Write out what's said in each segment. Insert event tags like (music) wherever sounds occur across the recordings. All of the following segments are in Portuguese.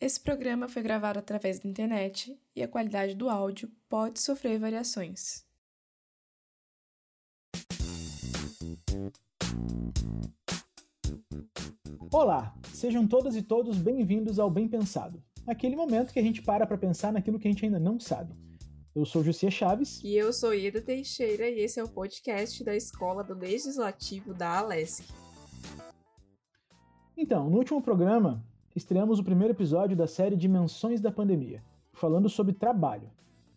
Esse programa foi gravado através da internet e a qualidade do áudio pode sofrer variações. Olá, sejam todas e todos bem-vindos ao Bem Pensado, aquele momento que a gente para para pensar naquilo que a gente ainda não sabe. Eu sou Jucia Chaves. E eu sou Ida Teixeira e esse é o podcast da Escola do Legislativo da Alesc. Então, no último programa, estreamos o primeiro episódio da série Dimensões da Pandemia, falando sobre trabalho.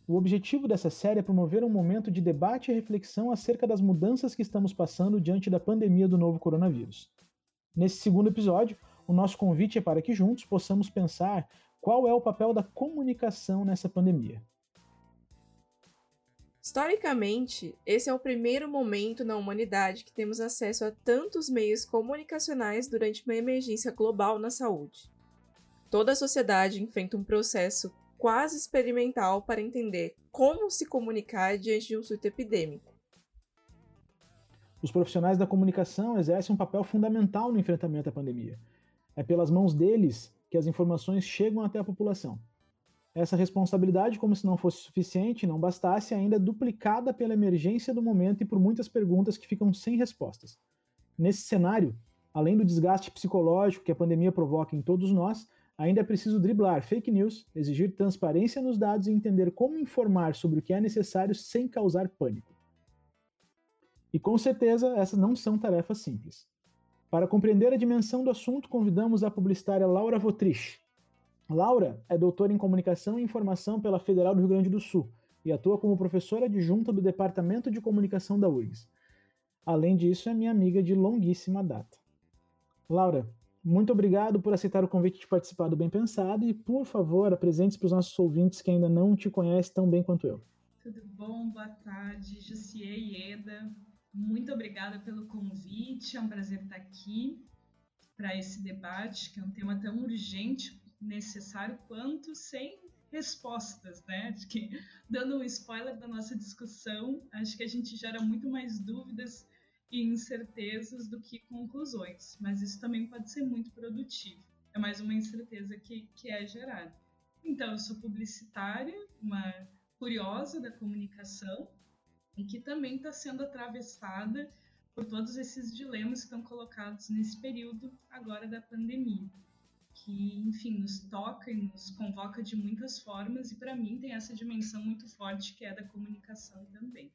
O objetivo dessa série é promover um momento de debate e reflexão acerca das mudanças que estamos passando diante da pandemia do novo coronavírus. Nesse segundo episódio, o nosso convite é para que juntos possamos pensar qual é o papel da comunicação nessa pandemia. Historicamente, esse é o primeiro momento na humanidade que temos acesso a tantos meios comunicacionais durante uma emergência global na saúde. Toda a sociedade enfrenta um processo quase experimental para entender como se comunicar diante de um surto epidêmico. Os profissionais da comunicação exercem um papel fundamental no enfrentamento à pandemia. É pelas mãos deles que as informações chegam até a população. Essa responsabilidade, como se não fosse suficiente, não bastasse, ainda é duplicada pela emergência do momento e por muitas perguntas que ficam sem respostas. Nesse cenário, além do desgaste psicológico que a pandemia provoca em todos nós, ainda é preciso driblar fake news, exigir transparência nos dados e entender como informar sobre o que é necessário sem causar pânico. E com certeza essas não são tarefas simples. Para compreender a dimensão do assunto, convidamos a publicitária Laura Votrich. Laura é doutora em Comunicação e Informação pela Federal do Rio Grande do Sul e atua como professora adjunta do Departamento de Comunicação da URGS. Além disso, é minha amiga de longuíssima data. Laura, muito obrigado por aceitar o convite de participar do Bem Pensado e, por favor, apresente-se para os nossos ouvintes que ainda não te conhecem tão bem quanto eu. Tudo bom? Boa tarde, Jussier e Eda. Muito obrigada pelo convite, é um prazer estar aqui para esse debate, que é um tema tão urgente, necessário quanto sem respostas, né? Acho que, dando um spoiler da nossa discussão, acho que a gente gera muito mais dúvidas e incertezas do que conclusões, mas isso também pode ser muito produtivo. É mais uma incerteza que, que é gerada. Então, eu sou publicitária, uma curiosa da comunicação, e que também está sendo atravessada por todos esses dilemas que estão colocados nesse período agora da pandemia, que, enfim, nos toca e nos convoca de muitas formas e para mim tem essa dimensão muito forte que é da comunicação também.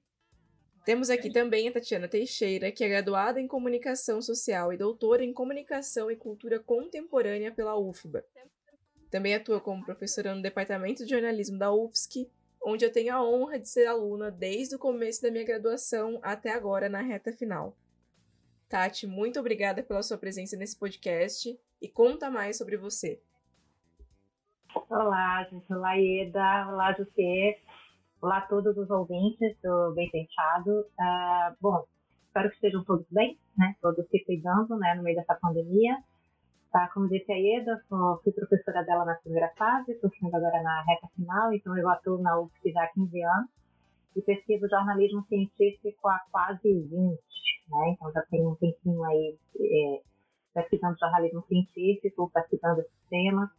Temos aqui também a Tatiana Teixeira, que é graduada em Comunicação Social e doutora em Comunicação e Cultura Contemporânea pela UFBA. Também atua como professora no Departamento de Jornalismo da UFSC onde eu tenho a honra de ser aluna desde o começo da minha graduação até agora na reta final. Tati, muito obrigada pela sua presença nesse podcast e conta mais sobre você. Olá, gente. Olá, Eda. Olá, José. Olá a todos os ouvintes do Bem Pensado. Uh, bom, espero que estejam todos bem, né? Todos se cuidando, né? No meio dessa pandemia. Tá? Como disse a Ieda, sou, fui professora dela na primeira fase, estou sendo agora na reta final, então eu atuo na UFSC já há 15 anos e pesquiso jornalismo científico há quase 20, né? Então já tenho um tempinho aí é, pesquisando jornalismo científico, pesquisando esses temas,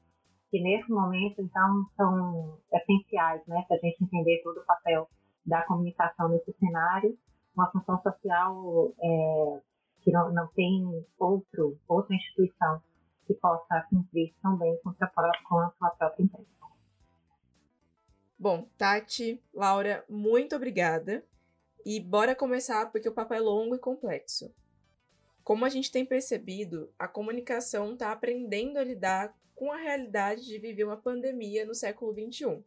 que nesse momento, então, são essenciais, né? Para a gente entender todo o papel da comunicação nesse cenário, uma função social é, que não, não tem outro, outra instituição que possa cumprir também com com a sua própria empresa. Bom, Tati, Laura, muito obrigada. E bora começar porque o papo é longo e complexo. Como a gente tem percebido, a comunicação está aprendendo a lidar com a realidade de viver uma pandemia no século XXI,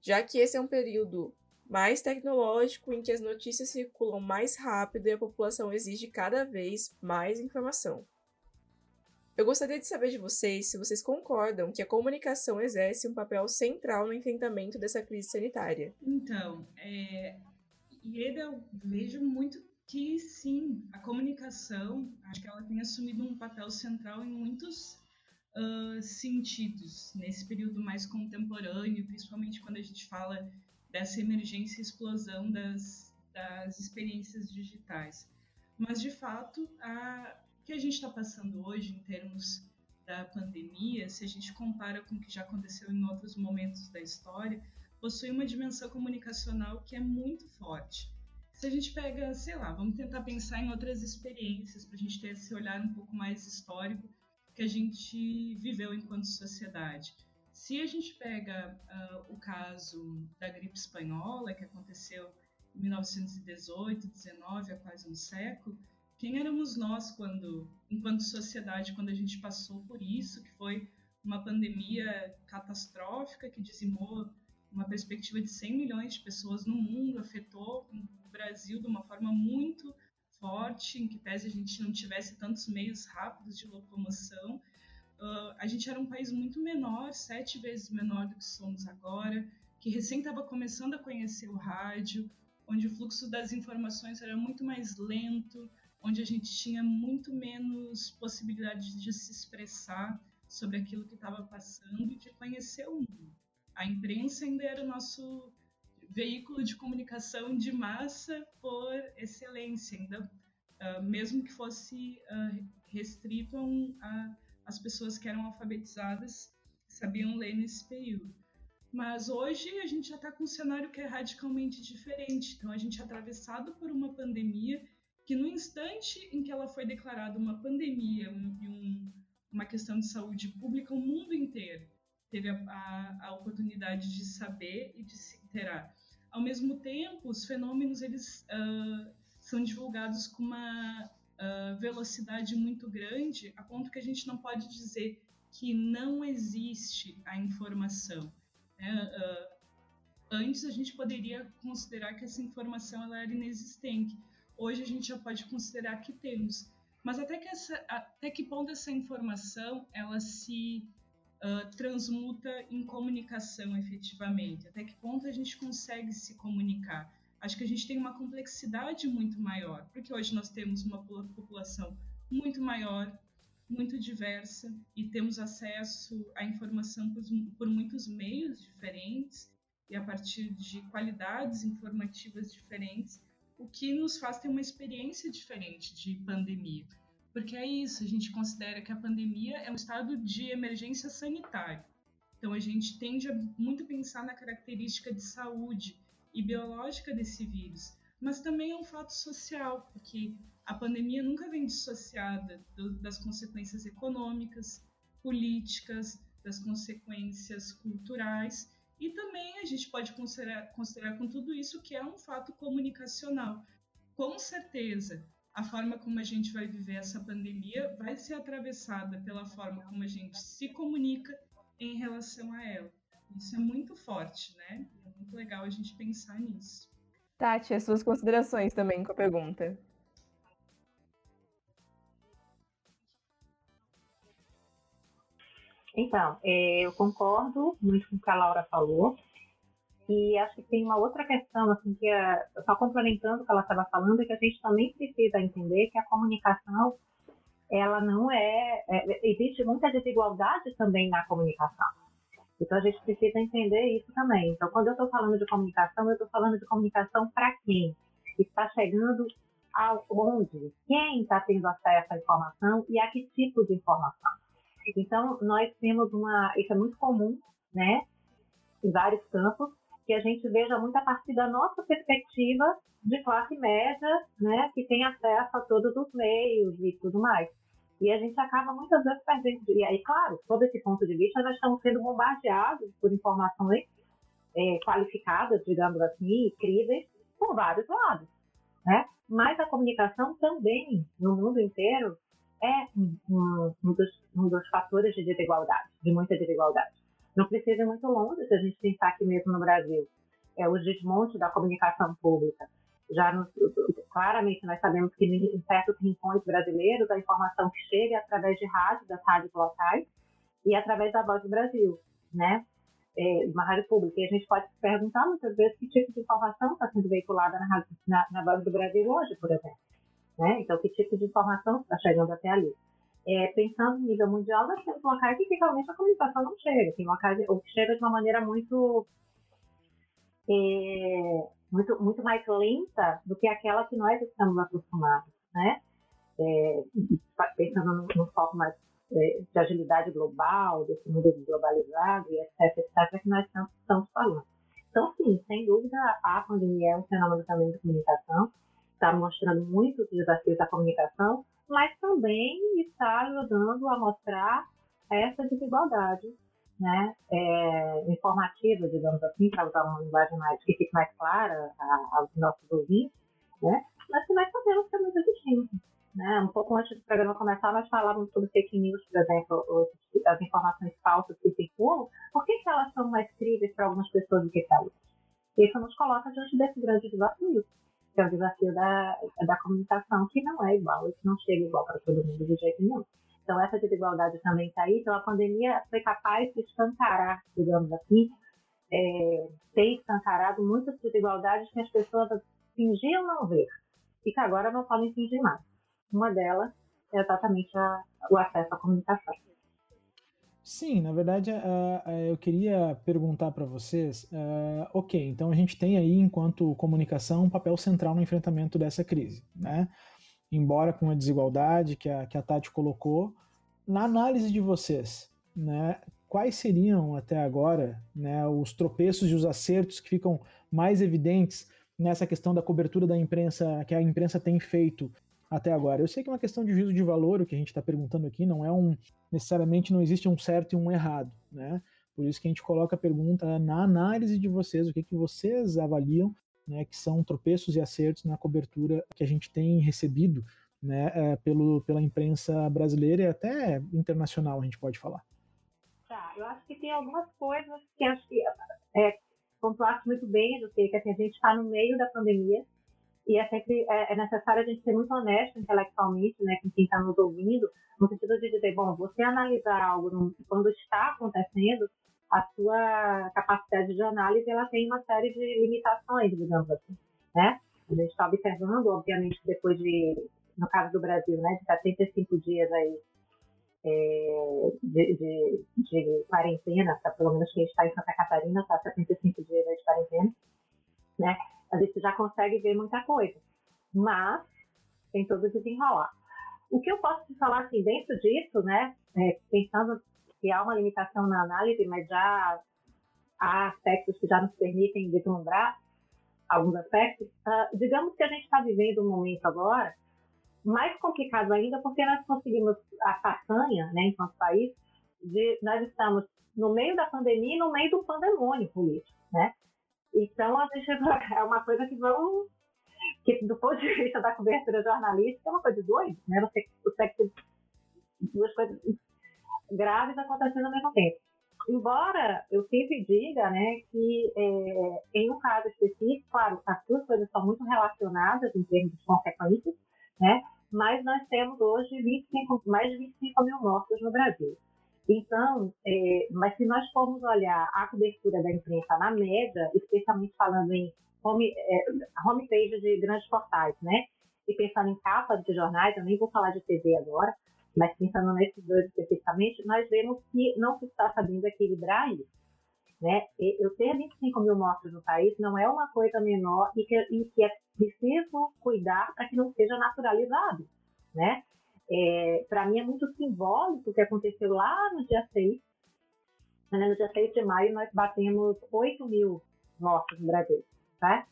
já que esse é um período mais tecnológico em que as notícias circulam mais rápido e a população exige cada vez mais informação. Eu gostaria de saber de vocês se vocês concordam que a comunicação exerce um papel central no enfrentamento dessa crise sanitária. Então, é, eu vejo muito que sim, a comunicação, acho que ela tem assumido um papel central em muitos uh, sentidos, nesse período mais contemporâneo, principalmente quando a gente fala dessa emergência e explosão das, das experiências digitais. Mas, de fato, a, que a gente está passando hoje em termos da pandemia, se a gente compara com o que já aconteceu em outros momentos da história, possui uma dimensão comunicacional que é muito forte. Se a gente pega, sei lá, vamos tentar pensar em outras experiências para a gente ter esse olhar um pouco mais histórico que a gente viveu enquanto sociedade. Se a gente pega uh, o caso da gripe espanhola, que aconteceu em 1918, 19, há quase um século, quem éramos nós quando, enquanto sociedade, quando a gente passou por isso, que foi uma pandemia catastrófica que dizimou uma perspectiva de 100 milhões de pessoas no mundo, afetou o Brasil de uma forma muito em que pese a gente não tivesse tantos meios rápidos de locomoção. Uh, a gente era um país muito menor, sete vezes menor do que somos agora, que recém estava começando a conhecer o rádio, onde o fluxo das informações era muito mais lento, onde a gente tinha muito menos possibilidade de se expressar sobre aquilo que estava passando e de conhecer o mundo. A imprensa ainda era o nosso veículo de comunicação de massa por excelência, ainda, uh, mesmo que fosse uh, restrito a, as pessoas que eram alfabetizadas sabiam ler nesse período. Mas hoje a gente já está com um cenário que é radicalmente diferente. Então a gente é atravessado por uma pandemia que no instante em que ela foi declarada uma pandemia e um, uma questão de saúde pública, o mundo inteiro teve a, a, a, oportunidade de saber e de se interar. Ao mesmo tempo, os fenômenos eles uh, são divulgados com uma uh, velocidade muito grande, a ponto que a gente não pode dizer que não existe a informação. Né? Uh, antes a gente poderia considerar que essa informação ela era inexistente hoje a gente já pode considerar que temos. Mas até que, essa, até que ponto essa informação ela se uh, transmuta em comunicação efetivamente? Até que ponto a gente consegue se comunicar? Acho que a gente tem uma complexidade muito maior, porque hoje nós temos uma população muito maior, muito diversa e temos acesso à informação por, por muitos meios diferentes e a partir de qualidades informativas diferentes o que nos faz ter uma experiência diferente de pandemia. Porque é isso, a gente considera que a pandemia é um estado de emergência sanitária. Então a gente tende a muito pensar na característica de saúde e biológica desse vírus, mas também é um fato social, porque a pandemia nunca vem dissociada do, das consequências econômicas, políticas, das consequências culturais e também a gente pode considerar, considerar com tudo isso que é um fato comunicacional. Com certeza, a forma como a gente vai viver essa pandemia vai ser atravessada pela forma como a gente se comunica em relação a ela. Isso é muito forte, né? É muito legal a gente pensar nisso. Tati, as suas considerações também com a pergunta. Então, é, eu concordo muito com o que a Laura falou. E acho que tem uma outra questão, assim, que é, só complementando o que ela estava falando, é que a gente também precisa entender que a comunicação, ela não é, é, existe muita desigualdade também na comunicação. Então a gente precisa entender isso também. Então, quando eu estou falando de comunicação, eu estou falando de comunicação para quem? Está chegando aonde? Quem está tendo acesso à informação e a que tipo de informação? Então, nós temos uma. Isso é muito comum, né? Em vários campos, que a gente veja muito a partir da nossa perspectiva de classe média, né? Que tem acesso a todos os meios e tudo mais. E a gente acaba muitas vezes perdendo. E aí, claro, sob esse ponto de vista, nós estamos sendo bombardeados por informações é, qualificadas, digamos assim, incríveis, por vários lados. Né? Mas a comunicação também, no mundo inteiro, é um, um, dos, um dos fatores de desigualdade, de muita desigualdade. Não precisa ir muito longe se a gente pensar aqui mesmo no Brasil. É o desmonte da comunicação pública. Já claramente nós sabemos que em certos rincões brasileiros a informação que chega é através de rádio, das rádios locais e através da Voz do Brasil, né? É, uma rádio pública. E a gente pode se perguntar muitas vezes que tipo de informação está sendo veiculada na, na, na Voz do Brasil hoje, por exemplo. Né? Então, que tipo de informação está chegando até ali? É, pensando em nível mundial, nós temos locais que realmente a comunicação não chega. Tem locais ou que chega de uma maneira muito, é, muito, muito mais lenta do que aquela que nós estamos acostumados, né? É, pensando no, no foco mais é, de agilidade global, desse mundo globalizado e etc, etc, que nós estamos falando. Então, sim, sem dúvida, a pandemia é um fenômeno também de comunicação, está mostrando muitos desafios da comunicação, mas também está ajudando a mostrar essa desigualdade né, é, informativa, digamos assim, para usar uma linguagem mais, que fique mais clara aos nossos ouvintes, né, mas que nós sabemos que é muito distinto. Né? Um pouco antes do programa começar, nós falávamos sobre fake news, por exemplo, as informações falsas que circulam. Por que, que elas são mais críveis para algumas pessoas do que para outras? Isso nos coloca diante desse grande desafio, que é o desafio da, da comunicação, que não é igual, que não chega igual para todo mundo de jeito nenhum. Então, essa desigualdade também está aí. Então, a pandemia foi capaz de escancarar, digamos assim, é, tem escancarado muitas desigualdades que as pessoas fingiam não ver e que agora não podem fingir mais. Uma delas é exatamente a, o acesso à comunicação. Sim, na verdade, uh, eu queria perguntar para vocês, uh, ok, então a gente tem aí, enquanto comunicação, um papel central no enfrentamento dessa crise, né? Embora com a desigualdade que a, que a Tati colocou, na análise de vocês, né, quais seriam até agora né, os tropeços e os acertos que ficam mais evidentes nessa questão da cobertura da imprensa, que a imprensa tem feito até agora. Eu sei que é uma questão de juízo de valor o que a gente está perguntando aqui, não é um necessariamente não existe um certo e um errado, né? Por isso que a gente coloca a pergunta na análise de vocês, o que que vocês avaliam, né, que são tropeços e acertos na cobertura que a gente tem recebido, né, é, pelo, pela imprensa brasileira e até internacional, a gente pode falar. Tá, eu acho que tem algumas coisas que acho que é, pontuaste muito bem, do que assim, a gente está no meio da pandemia, e é sempre é, é, necessário a gente ser muito honesto intelectualmente, né, com quem está nos ouvindo, no sentido de dizer, bom, você analisar algo quando está acontecendo, a sua capacidade de análise ela tem uma série de limitações, digamos assim, né? A gente está observando, obviamente, depois de, no caso do Brasil, né, de 75 dias aí é, de, de, de, quarentena, tá? pelo menos quem está em Santa Catarina está 75 dias de quarentena, né? A gente já consegue ver muita coisa. Mas tem todo desenrolar. O que eu posso te falar assim, dentro disso, né, é, pensando que há uma limitação na análise, mas já há aspectos que já nos permitem vislumbrar alguns aspectos, uh, digamos que a gente está vivendo um momento agora mais complicado ainda porque nós conseguimos a façanha, né, enquanto país, de nós estamos no meio da pandemia e no meio do pandemônio político, né? Então, a gente (laughs) é uma coisa que vão. que do ponto de vista da cobertura jornalística é uma coisa doida, né? Você consegue ter duas coisas graves acontecendo ao mesmo tempo. Embora eu sempre diga, né, que é, em um caso específico, claro, as duas coisas são muito relacionadas em termos de consequências, né? Mas nós temos hoje 25, mais de 25 mil mortos no Brasil. Então, é, mas se nós formos olhar a cobertura da imprensa na média, especialmente falando em home, é, homepage de grandes portais, né? E pensando em capas de jornais, eu nem vou falar de TV agora, mas pensando nesses dois especificamente, nós vemos que não se está sabendo equilibrar isso. Né? Eu ter 25 mil mortos no país não é uma coisa menor e que, e que é preciso cuidar para que não seja naturalizado. Né? É, para mim é muito simbólico o que aconteceu lá no dia 6. Né? No dia 6 de maio nós batemos 8 mil mortos no Brasil. Tá?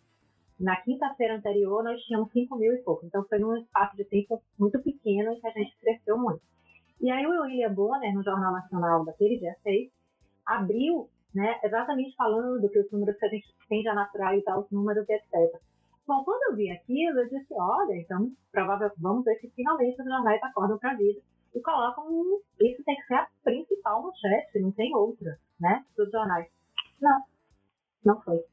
Na quinta-feira anterior nós tínhamos 5 mil e pouco. Então foi num espaço de tempo muito pequeno que a gente cresceu muito. E aí o William Bonner, no Jornal Nacional daquele dia 6, abriu né, exatamente falando que os números que a gente tende a naturalizar os números, etc. Bom, quando eu vi aquilo, eu disse, olha, então, provavelmente, vamos ver se finalmente os jornais acordam para a vida e colocam, isso tem que ser a principal manchete, não tem outra, né, dos jornais. Não, não foi.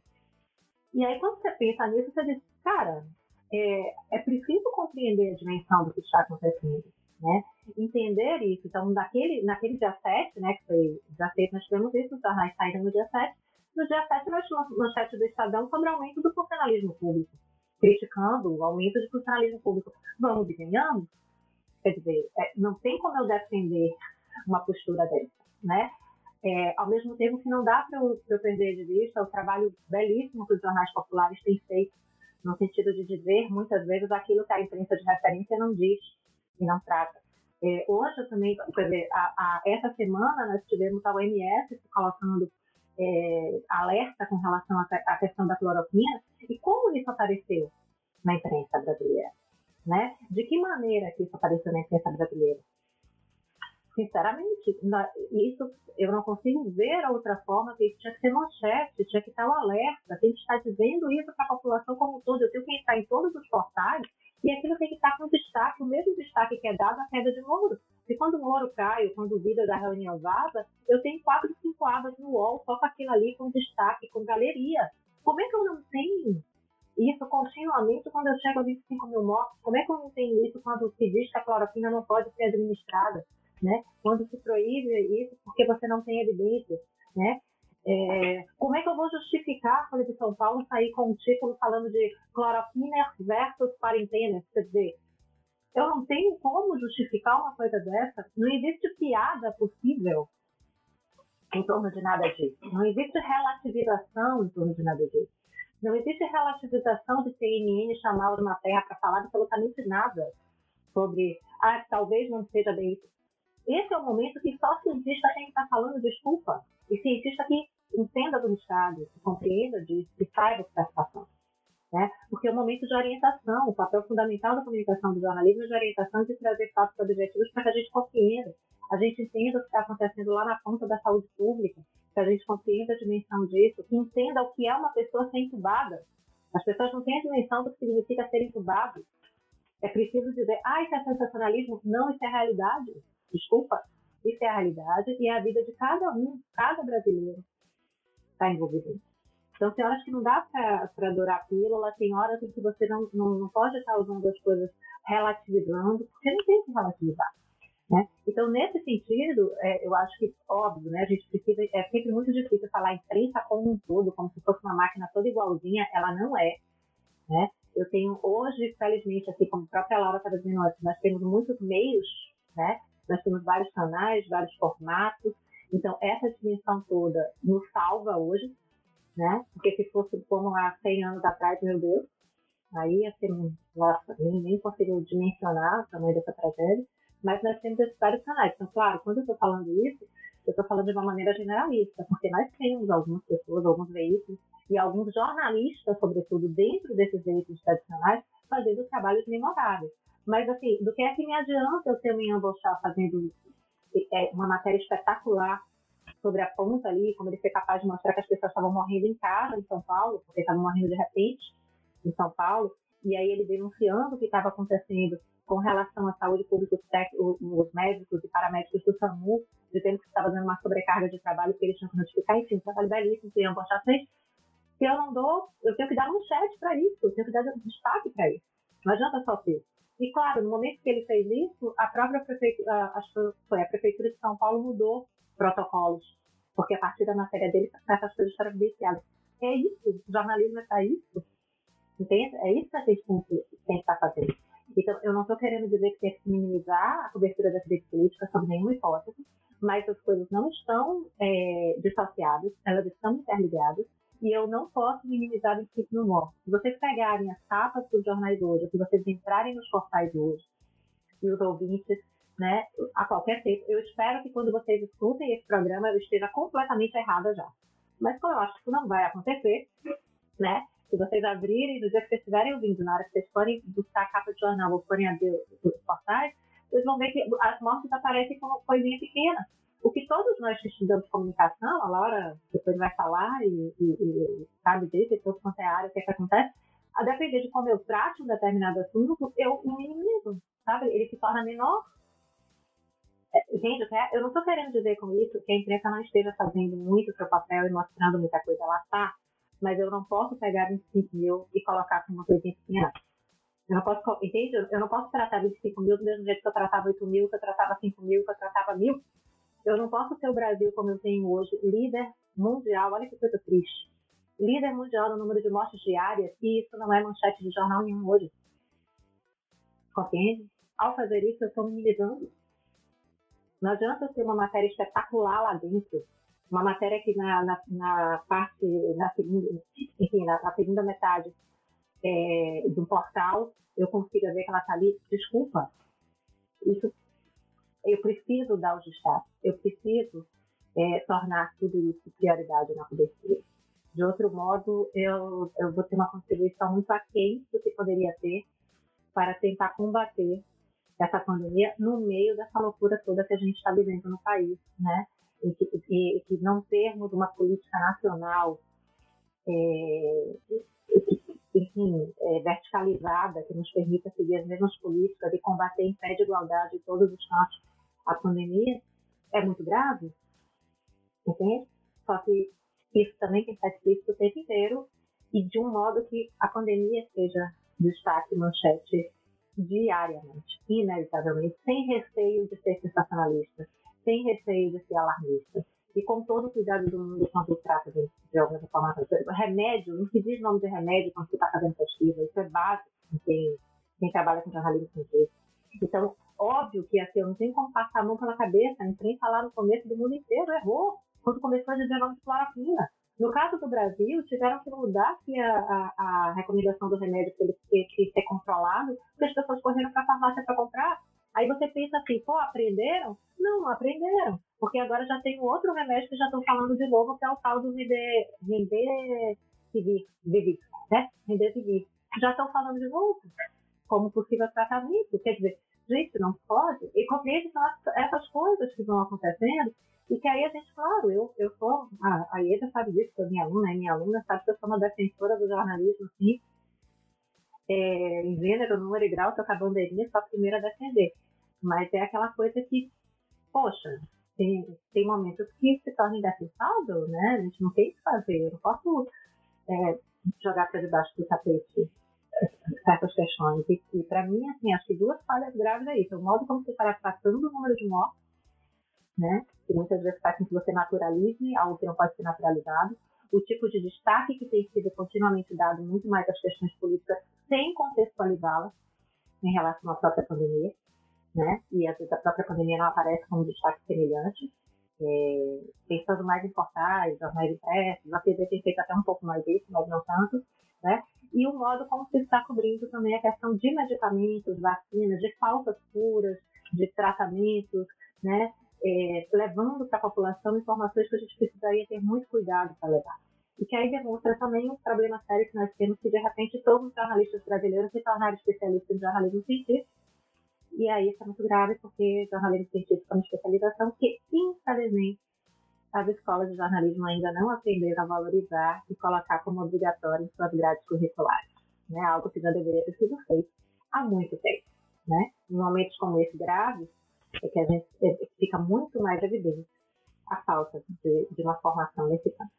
E aí, quando você pensa nisso, você diz, cara, é, é preciso compreender a dimensão do que está acontecendo, né? Entender isso. Então, naquele, naquele dia 7, né, que foi dia 6, nós tivemos isso, os jornais saíram no dia 7, no dia 7, nós tivemos manchete do Estadão sobre o aumento do funcionalismo público, criticando o aumento do funcionalismo público. Vamos e ganhamos? Quer dizer, é, não tem como eu defender uma postura dessa, né? É, ao mesmo tempo que não dá para eu, eu, perder de vista o trabalho belíssimo que os jornais populares têm feito, no sentido de dizer muitas vezes aquilo que a imprensa de referência não diz e não trata. É, hoje também, quer dizer, a, a, essa semana nós tivemos a OMS colocando é, alerta com relação à questão da cloroquina e como isso apareceu na imprensa brasileira, né? De que maneira que isso apareceu na imprensa brasileira? Sinceramente, isso eu não consigo ver outra forma que tinha que ser manchete, tinha que estar o alerta, tem que estar dizendo isso para a população como um todo. Eu tenho que entrar em todos os portais e aquilo tem que estar com destaque, o mesmo destaque que é dado à queda de Moro. E quando o Moro cai, ou quando o vídeo da reunião vaza, eu tenho quatro, cinco abas no UOL só com aquilo ali com destaque, com galeria. Como é que eu não tenho isso continuamente quando eu chego a 25 mil mortos? Como é que eu não tenho isso quando se diz que a cloroquina não pode ser administrada? Né? Quando se proíbe isso porque você não tem evidência, né? É, como é que eu vou justificar a Folha de São Paulo sair com um título falando de cloroquina versus quarentena? Quer dizer, eu não tenho como justificar uma coisa dessa. Não existe piada possível em torno de nada disso. Não existe relativização em torno de nada disso. Não existe relativização de CNN chamar uma terra para falar absolutamente nada sobre, ah, talvez não seja bem isso. Esse é o momento que só cientista tem que estar falando desculpa. E cientista que entenda do Estado, que compreenda disso, que saiba o que está se passando. Né? Porque é um momento de orientação, o papel fundamental da comunicação do jornalismo é de orientação de trazer fatos objetivos para que a gente compreenda, a gente entenda o que está acontecendo lá na ponta da saúde pública, que a gente compreenda a dimensão disso, que entenda o que é uma pessoa ser entubada. As pessoas não têm a dimensão do que significa ser entubado. É preciso dizer, ah, isso é sensacionalismo? Não, isso é realidade. Desculpa, isso é a realidade e é a vida de cada um, cada brasileiro está envolvido Então, tem horas que não dá para adorar a pílula, tem horas em que você não, não, não pode estar usando as coisas relativizando, porque não tem que relativizar. Né? Então, nesse sentido, é, eu acho que, óbvio, né, a gente precisa, é sempre muito difícil falar imprensa como um todo, como se fosse uma máquina toda igualzinha, ela não é. Né? Eu tenho hoje, felizmente, assim como a própria Laura estava dizendo antes, nós temos muitos meios, né? nós temos vários canais, vários formatos, então, essa dimensão toda nos salva hoje, né? Porque se fosse como há 100 anos atrás, meu Deus, aí ia ser, nossa, nem, nem consigo dimensionar o tamanho dessa tragédia, mas nós temos esses vários canais. Então, claro, quando eu estou falando isso, eu estou falando de uma maneira generalista, porque nós temos algumas pessoas, alguns veículos e alguns jornalistas, sobretudo dentro desses veículos tradicionais, fazendo trabalhos memoráveis. Mas, assim, do que é que me adianta eu ter o Ian Bochá fazendo é, uma matéria espetacular sobre a ponta ali, como ele foi capaz de mostrar que as pessoas estavam morrendo em casa, em São Paulo, porque estavam morrendo de repente em São Paulo, e aí ele denunciando o que estava acontecendo com relação à saúde pública, os médicos e paramédicos do SAMU, dizendo que estava dando uma sobrecarga de trabalho que eles tinham que notificar, enfim, um trabalho belíssimo, que iam postar Se eu não dou, eu tenho que dar um chat para isso, eu tenho que dar destaque para isso. Não adianta só ter. E claro, no momento que ele fez isso, a própria prefeitura, acho que foi a prefeitura de São Paulo mudou protocolos, porque a partir da matéria dele essas coisas foram evidenciadas. É isso, o jornalismo é para isso, entende? É isso que a gente tem que, estar tá fazendo. Então, eu não estou querendo dizer que tem que minimizar a cobertura da crise política sob nenhuma hipótese, mas as coisas não estão é, dissociadas, elas estão interligadas, e eu não posso minimizar o princípio no morte. Se vocês pegarem as capas dos jornais hoje, se vocês entrarem nos portais hoje, e os ouvintes, né, a qualquer tempo, eu espero que quando vocês escutem esse programa eu esteja completamente errada já. Mas como eu acho que não vai acontecer, né, se vocês abrirem, no dia que vocês estiverem ouvindo, na hora que vocês forem buscar a capa de jornal ou forem abrir os portais, vocês vão ver que as mortes aparecem como coisinha pequena. O que todos nós que estudamos comunicação, a Laura depois vai falar e, e, e sabe disso, e tudo quanto é área, o que, é que acontece, a depender de como eu trato um determinado assunto, eu o minimizo, sabe? Ele se torna menor. É, gente, eu não estou querendo dizer com isso que a imprensa não esteja fazendo muito seu papel e mostrando muita coisa, lá está, mas eu não posso pegar 25 mil e colocar como uma coisinha pequena. Eu não posso, entende? Eu não posso tratar 25 mil do mesmo jeito que eu tratava 8 mil, que eu tratava 5 mil, que eu tratava mil. Eu não posso ter o Brasil como eu tenho hoje, líder mundial, olha que coisa triste. Líder mundial no número de mortes diárias, e isso não é manchete de jornal nenhum hoje. Compreende? Ao fazer isso, eu estou me minimizando. Não adianta eu ter uma matéria espetacular lá dentro, uma matéria que na, na, na parte, na segunda, enfim, na, na segunda metade é, do portal, eu consiga ver que ela está ali. Desculpa, isso eu preciso dar os destaques, eu preciso é, tornar tudo isso prioridade na cobertura. De outro modo, eu, eu vou ter uma contribuição muito aquém do que poderia ter para tentar combater essa pandemia no meio dessa loucura toda que a gente está vivendo no país, né? E que, e, que não termos uma política nacional é, enfim, é, verticalizada que nos permita seguir as mesmas políticas e combater em pé de igualdade em todos os campos a pandemia, é muito grave, entende? Só que isso também tem que estar explícito o tempo inteiro e de um modo que a pandemia seja destaque manchete diariamente, inevitavelmente, sem receio de ser sensacionalista, sem receio de ser alarmista e com todo o cuidado do mundo quando trata de, de algumas. Remédio, não se diz nome de remédio quando se está fazendo pesquisa, isso é básico quem, quem trabalha com jornalismo. Então, óbvio que assim, eu não tenho como passar a mão pela cabeça, a lá no começo do mundo inteiro errou quando começou a dizer nome de cloroquina. No caso do Brasil, tiveram que mudar aqui a, a, a recomendação do remédio para ele ter que ser controlado, porque as pessoas correram para a farmácia para comprar. Aí você pensa assim, pô, aprenderam? Não, não aprenderam. Porque agora já tem um outro remédio que já estão falando de novo, que é o tal do Remdesivir, né? Remdesivir. Já estão falando de novo como possível tratamento. Quer dizer, gente, não pode. E compreende essas coisas que vão acontecendo e que aí a gente, claro, eu, eu sou, a, a Ieda sabe disso, que é minha aluna, é minha aluna, sabe que eu sou uma defensora do jornalismo, assim, é, em gênero, número e grau, tocar bandeirinha, sou a primeira a defender. Mas é aquela coisa que, poxa, tem, tem momentos que se torna indefensável, né? A gente não tem o que fazer. Eu não posso é, jogar para debaixo do tapete certas questões. E, e para mim, assim, acho que duas falhas graves é isso. O modo como você está tratando o número de mortes, né? Que muitas vezes faz com que você naturalize algo que não pode ser naturalizado. O tipo de destaque que tem sido continuamente dado muito mais às questões políticas sem contextualizá-las em relação à própria pandemia, né? E às vezes a própria pandemia não aparece como destaque semelhante. É, pensando mais em portais, jornais impressos, a TV tem feito até um pouco mais isso, mas não tanto, né? E o modo como se está cobrindo também a questão de medicamentos, vacinas, de falsas curas, de tratamentos, né? é, levando para a população informações que a gente precisaria ter muito cuidado para levar. E que aí demonstra também um problema sério que nós temos, que de repente todos os jornalistas brasileiros se tornaram especialistas em jornalismo científico. E aí isso é muito grave, porque jornalismo científico é uma especialização que, infelizmente, as escolas de jornalismo ainda não aprenderam a valorizar e colocar como obrigatório em suas grades curriculares. Né? Algo que já deveria ter sido feito há muito tempo. Né? Em momentos como esse grave, é que a gente é, fica muito mais evidente a falta de, de uma formação nesse campo.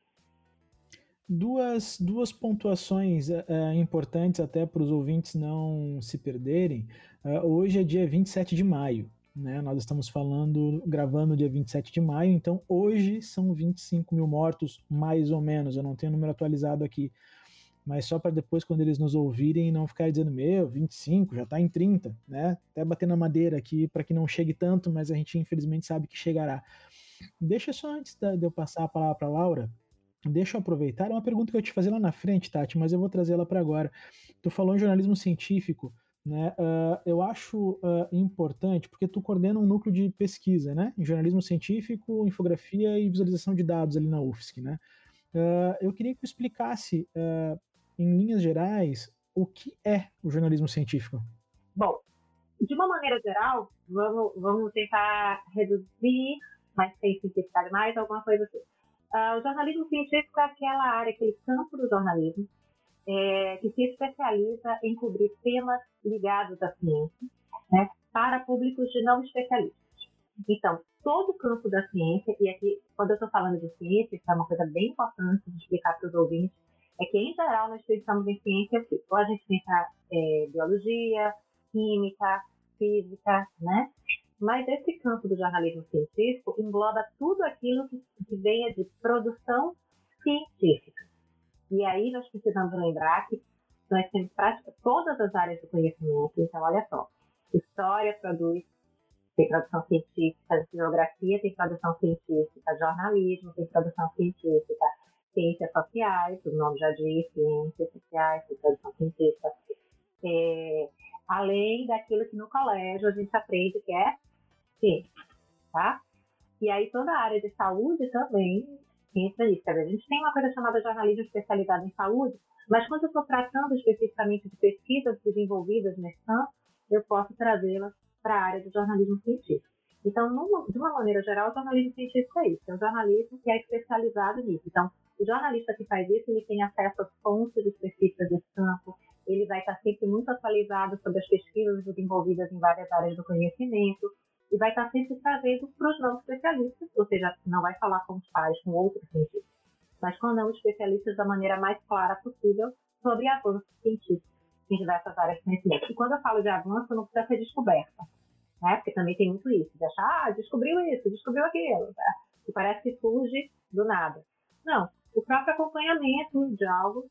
Duas, duas pontuações uh, importantes até para os ouvintes não se perderem. Uh, hoje é dia 27 de maio, né? Nós estamos falando, gravando dia 27 de maio, então hoje são 25 mil mortos, mais ou menos. Eu não tenho o número atualizado aqui, mas só para depois, quando eles nos ouvirem, não ficar dizendo, meu, 25, já está em 30, né? Até bater na madeira aqui para que não chegue tanto, mas a gente infelizmente sabe que chegará. Deixa só antes de eu passar a palavra para Laura, deixa eu aproveitar. É uma pergunta que eu te fazer lá na frente, Tati, mas eu vou trazer ela para agora. Tu falou em jornalismo científico, né? Uh, eu acho uh, importante porque tu coordena um núcleo de pesquisa, né? Em jornalismo científico, infografia e visualização de dados ali na UFSC, né? Uh, eu queria que tu explicasse em linhas gerais, o que é o jornalismo científico? Bom, de uma maneira geral, vamos, vamos tentar reduzir, mas sem simplificar mais, alguma coisa assim. Uh, o jornalismo científico é aquela área, aquele campo do jornalismo é, que se especializa em cobrir temas ligados à ciência né, para públicos de não especialistas. Então, todo o campo da ciência, e aqui, quando eu estou falando de ciência, isso é uma coisa bem importante de explicar para os ouvintes, é que, em geral, nós pensamos em ciência, ou a gente pensa é, biologia, química, física, né? Mas esse campo do jornalismo científico engloba tudo aquilo que, que venha de produção científica. E aí nós precisamos lembrar que nós temos prática todas as áreas do conhecimento. Então, olha só, história produz, tem produção científica, geografia tem produção científica, jornalismo tem produção científica, ciências sociais, o nome já diz, ciências sociais, produção científica, é, além daquilo que no colégio a gente aprende que é ciência, tá? E aí toda a área de saúde também entra nisso. A gente tem uma coisa chamada jornalismo especializado em saúde, mas quando eu estou tratando especificamente de pesquisas desenvolvidas nesse campo, eu posso trazê-las para a área do jornalismo científico. Então, numa, de uma maneira geral, o jornalismo científico é isso, é um jornalismo que é especializado nisso. Então, o jornalista que faz isso, ele tem acesso às fontes específicas desse campo, ele vai estar sempre muito atualizado sobre as pesquisas desenvolvidas em várias áreas do conhecimento e vai estar sempre trazendo para os não especialistas, ou seja, não vai falar com os pares, com outros cientistas, mas com não especialistas da maneira mais clara possível sobre avanços científicos em diversas áreas de conhecimento. E quando eu falo de avanço, não precisa ser descoberta né? Porque também tem muito isso, de achar, ah, descobriu isso, descobriu aquilo, tá? E parece que surge do nada. Não, o próprio acompanhamento de algo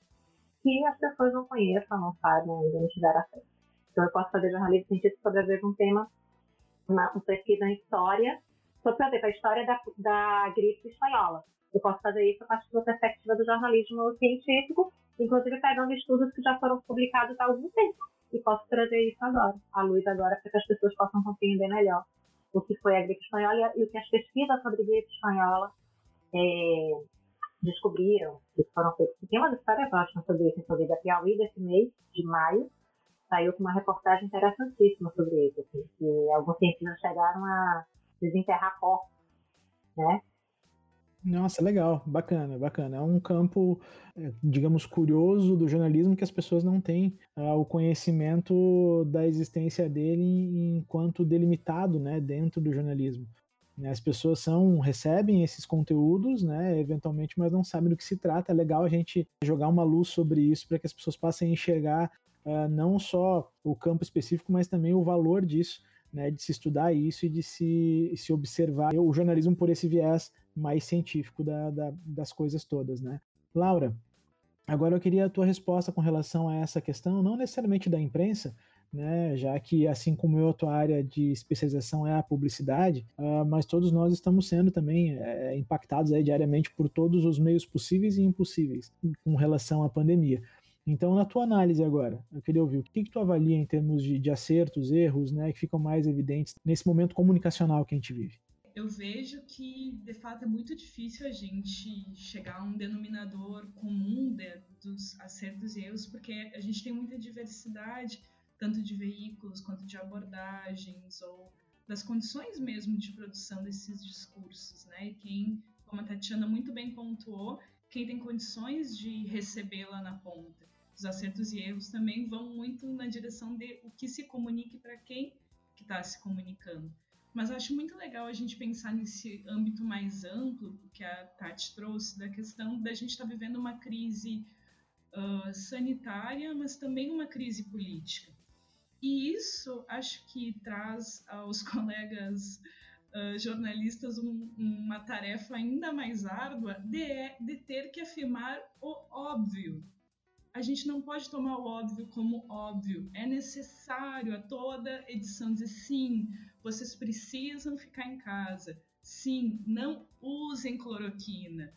que as pessoas não conheçam, não saibam, ainda não tiveram acesso. Então eu posso fazer jornalismo científico sobre, às vezes, um tema, uma, uma pesquisa em história, sobre, por exemplo, a história da, da gripe espanhola. Eu posso fazer isso a partir da perspectiva do jornalismo científico, inclusive pegando estudos que já foram publicados há algum tempo e posso trazer isso agora, à luz agora, para que as pessoas possam compreender melhor o que foi a gripe espanhola e o que as pesquisas sobre a gripe espanhola é, descobriram, que foram feitas. Tem uma história ótima sobre isso, inclusive a Piauí desse mês, de maio, saiu com uma reportagem interessantíssima sobre isso, assim, que alguns cientistas chegaram a desenterrar corpos, né? Nossa, legal, bacana, bacana. É um campo, é, digamos, curioso do jornalismo que as pessoas não têm uh, o conhecimento da existência dele enquanto delimitado, né, dentro do jornalismo. Né, as pessoas são recebem esses conteúdos, né, eventualmente, mas não sabem do que se trata. É legal a gente jogar uma luz sobre isso para que as pessoas passem a enxergar uh, não só o campo específico, mas também o valor disso, né, de se estudar isso e de se, se observar o jornalismo por esse viés mais científico da, da, das coisas todas, né? Laura, agora eu queria a tua resposta com relação a essa questão, não necessariamente da imprensa, né, já que assim como eu, a tua área de especialização é a publicidade, uh, mas todos nós estamos sendo também é, impactados aí diariamente por todos os meios possíveis e impossíveis com relação à pandemia. Então, na tua análise agora, eu queria ouvir o que, que tu avalia em termos de, de acertos, erros, né, que ficam mais evidentes nesse momento comunicacional que a gente vive eu vejo que, de fato, é muito difícil a gente chegar a um denominador comum de, dos acertos e erros, porque a gente tem muita diversidade, tanto de veículos quanto de abordagens, ou das condições mesmo de produção desses discursos, né? E quem, como a Tatiana muito bem pontuou, quem tem condições de recebê-la na ponta. Os acertos e erros também vão muito na direção de o que se comunique para quem que está se comunicando. Mas acho muito legal a gente pensar nesse âmbito mais amplo que a Tati trouxe, da questão da gente estar tá vivendo uma crise uh, sanitária, mas também uma crise política. E isso acho que traz aos (laughs) colegas uh, jornalistas um, uma tarefa ainda mais árdua de, de ter que afirmar o óbvio, a gente não pode tomar o óbvio como óbvio. É necessário a toda edição dizer sim, vocês precisam ficar em casa. Sim, não usem cloroquina.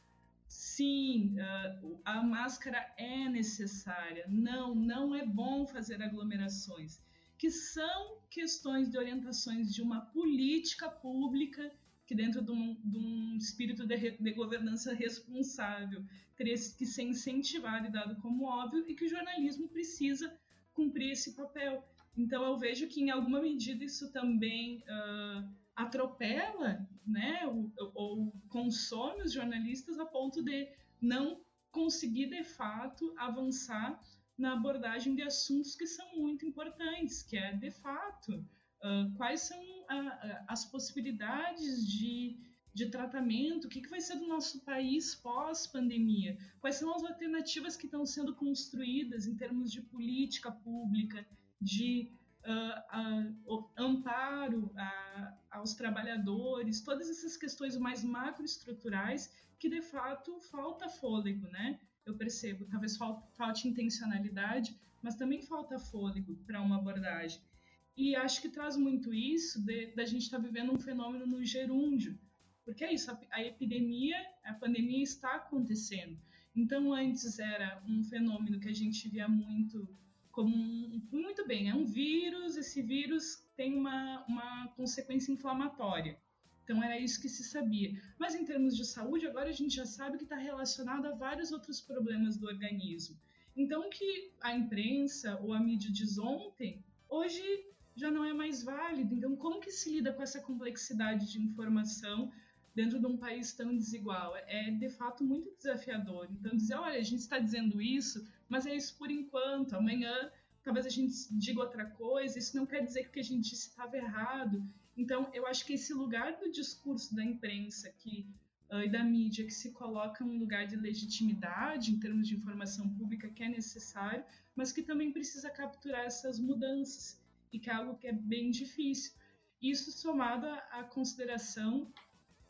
Sim, uh, a máscara é necessária. Não, não é bom fazer aglomerações. Que são questões de orientações de uma política pública que dentro de um, de um espírito de, de, governança responsável teria que ser incentivado e dado como óbvio e que o jornalismo precisa cumprir esse papel. Então eu vejo que em alguma medida isso também uh, atropela, né, ou, ou consome os jornalistas a ponto de não conseguir de fato avançar na abordagem de assuntos que são muito importantes, que é de fato quais são a, as possibilidades de, de tratamento, o que, que vai ser do nosso país pós-pandemia, quais são as alternativas que estão sendo construídas em termos de política pública, de uh, uh, amparo aos trabalhadores, todas essas questões mais macroestruturais que de fato falta fôlego, né? Eu percebo, talvez falte intencionalidade, mas também falta fôlego para uma abordagem. E acho que traz muito isso da gente estar tá vivendo um fenômeno no gerúndio, porque é isso, a, a epidemia, a pandemia está acontecendo. Então, antes era um fenômeno que a gente via muito como um, muito bem, é um vírus, esse vírus tem uma, uma consequência inflamatória. Então era isso que se sabia. Mas em termos de saúde, agora a gente já sabe que está relacionado a vários outros problemas do organismo. Então que a imprensa ou a mídia diz ontem, hoje já não é mais válido. Então como que se lida com essa complexidade de informação dentro de um país tão desigual? É de fato muito desafiador. Então dizer, olha, a gente está dizendo isso, mas é isso por enquanto. Amanhã talvez a gente diga outra coisa. Isso não quer dizer que a gente estava errado. Então, eu acho que esse lugar do discurso da imprensa que, uh, e da mídia que se coloca um lugar de legitimidade em termos de informação pública que é necessário, mas que também precisa capturar essas mudanças e que é algo que é bem difícil. Isso somado à consideração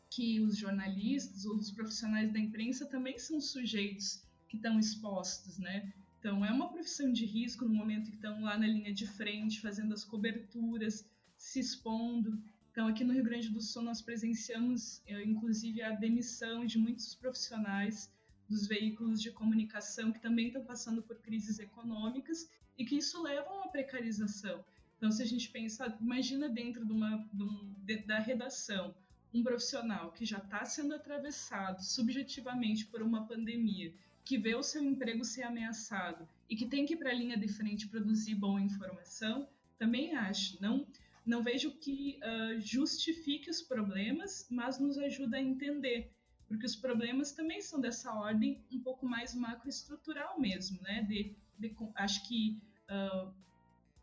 que os jornalistas os profissionais da imprensa também são sujeitos que estão expostos, né? Então, é uma profissão de risco no momento que estão lá na linha de frente, fazendo as coberturas, se expondo. Então, aqui no Rio Grande do Sul, nós presenciamos, eh, inclusive, a demissão de muitos profissionais dos veículos de comunicação que também estão passando por crises econômicas e que isso leva a uma precarização. Então, se a gente pensar, imagina dentro de uma, de um, de, da redação um profissional que já está sendo atravessado subjetivamente por uma pandemia, que vê o seu emprego ser ameaçado e que tem que ir para a linha de frente produzir boa informação, também acho. Não, não vejo que uh, justifique os problemas, mas nos ajuda a entender, porque os problemas também são dessa ordem um pouco mais macroestrutural mesmo, né? De, de acho que uh,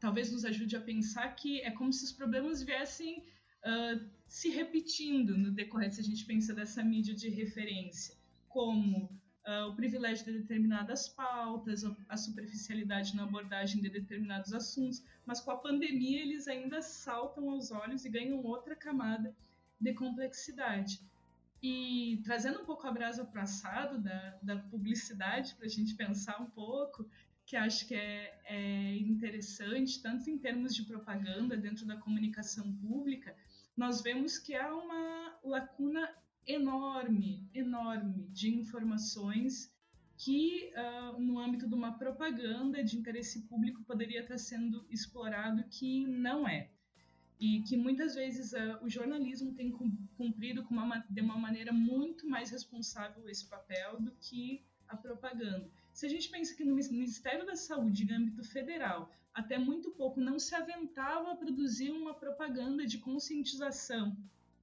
talvez nos ajude a pensar que é como se os problemas viessem uh, se repetindo no decorrer, se a gente pensa dessa mídia de referência, como uh, o privilégio de determinadas pautas, a superficialidade na abordagem de determinados assuntos, mas com a pandemia eles ainda saltam aos olhos e ganham outra camada de complexidade. E trazendo um pouco a brasa passado da, da publicidade para a gente pensar um pouco, que acho que é, é interessante, tanto em termos de propaganda dentro da comunicação pública, nós vemos que há uma lacuna enorme, enorme de informações que, uh, no âmbito de uma propaganda de interesse público, poderia estar sendo explorado que não é. E que muitas vezes uh, o jornalismo tem cumprido uma, de uma maneira muito mais responsável esse papel do que a propaganda. Se a gente pensa que no Ministério da Saúde, em âmbito federal, até muito pouco não se aventava a produzir uma propaganda de conscientização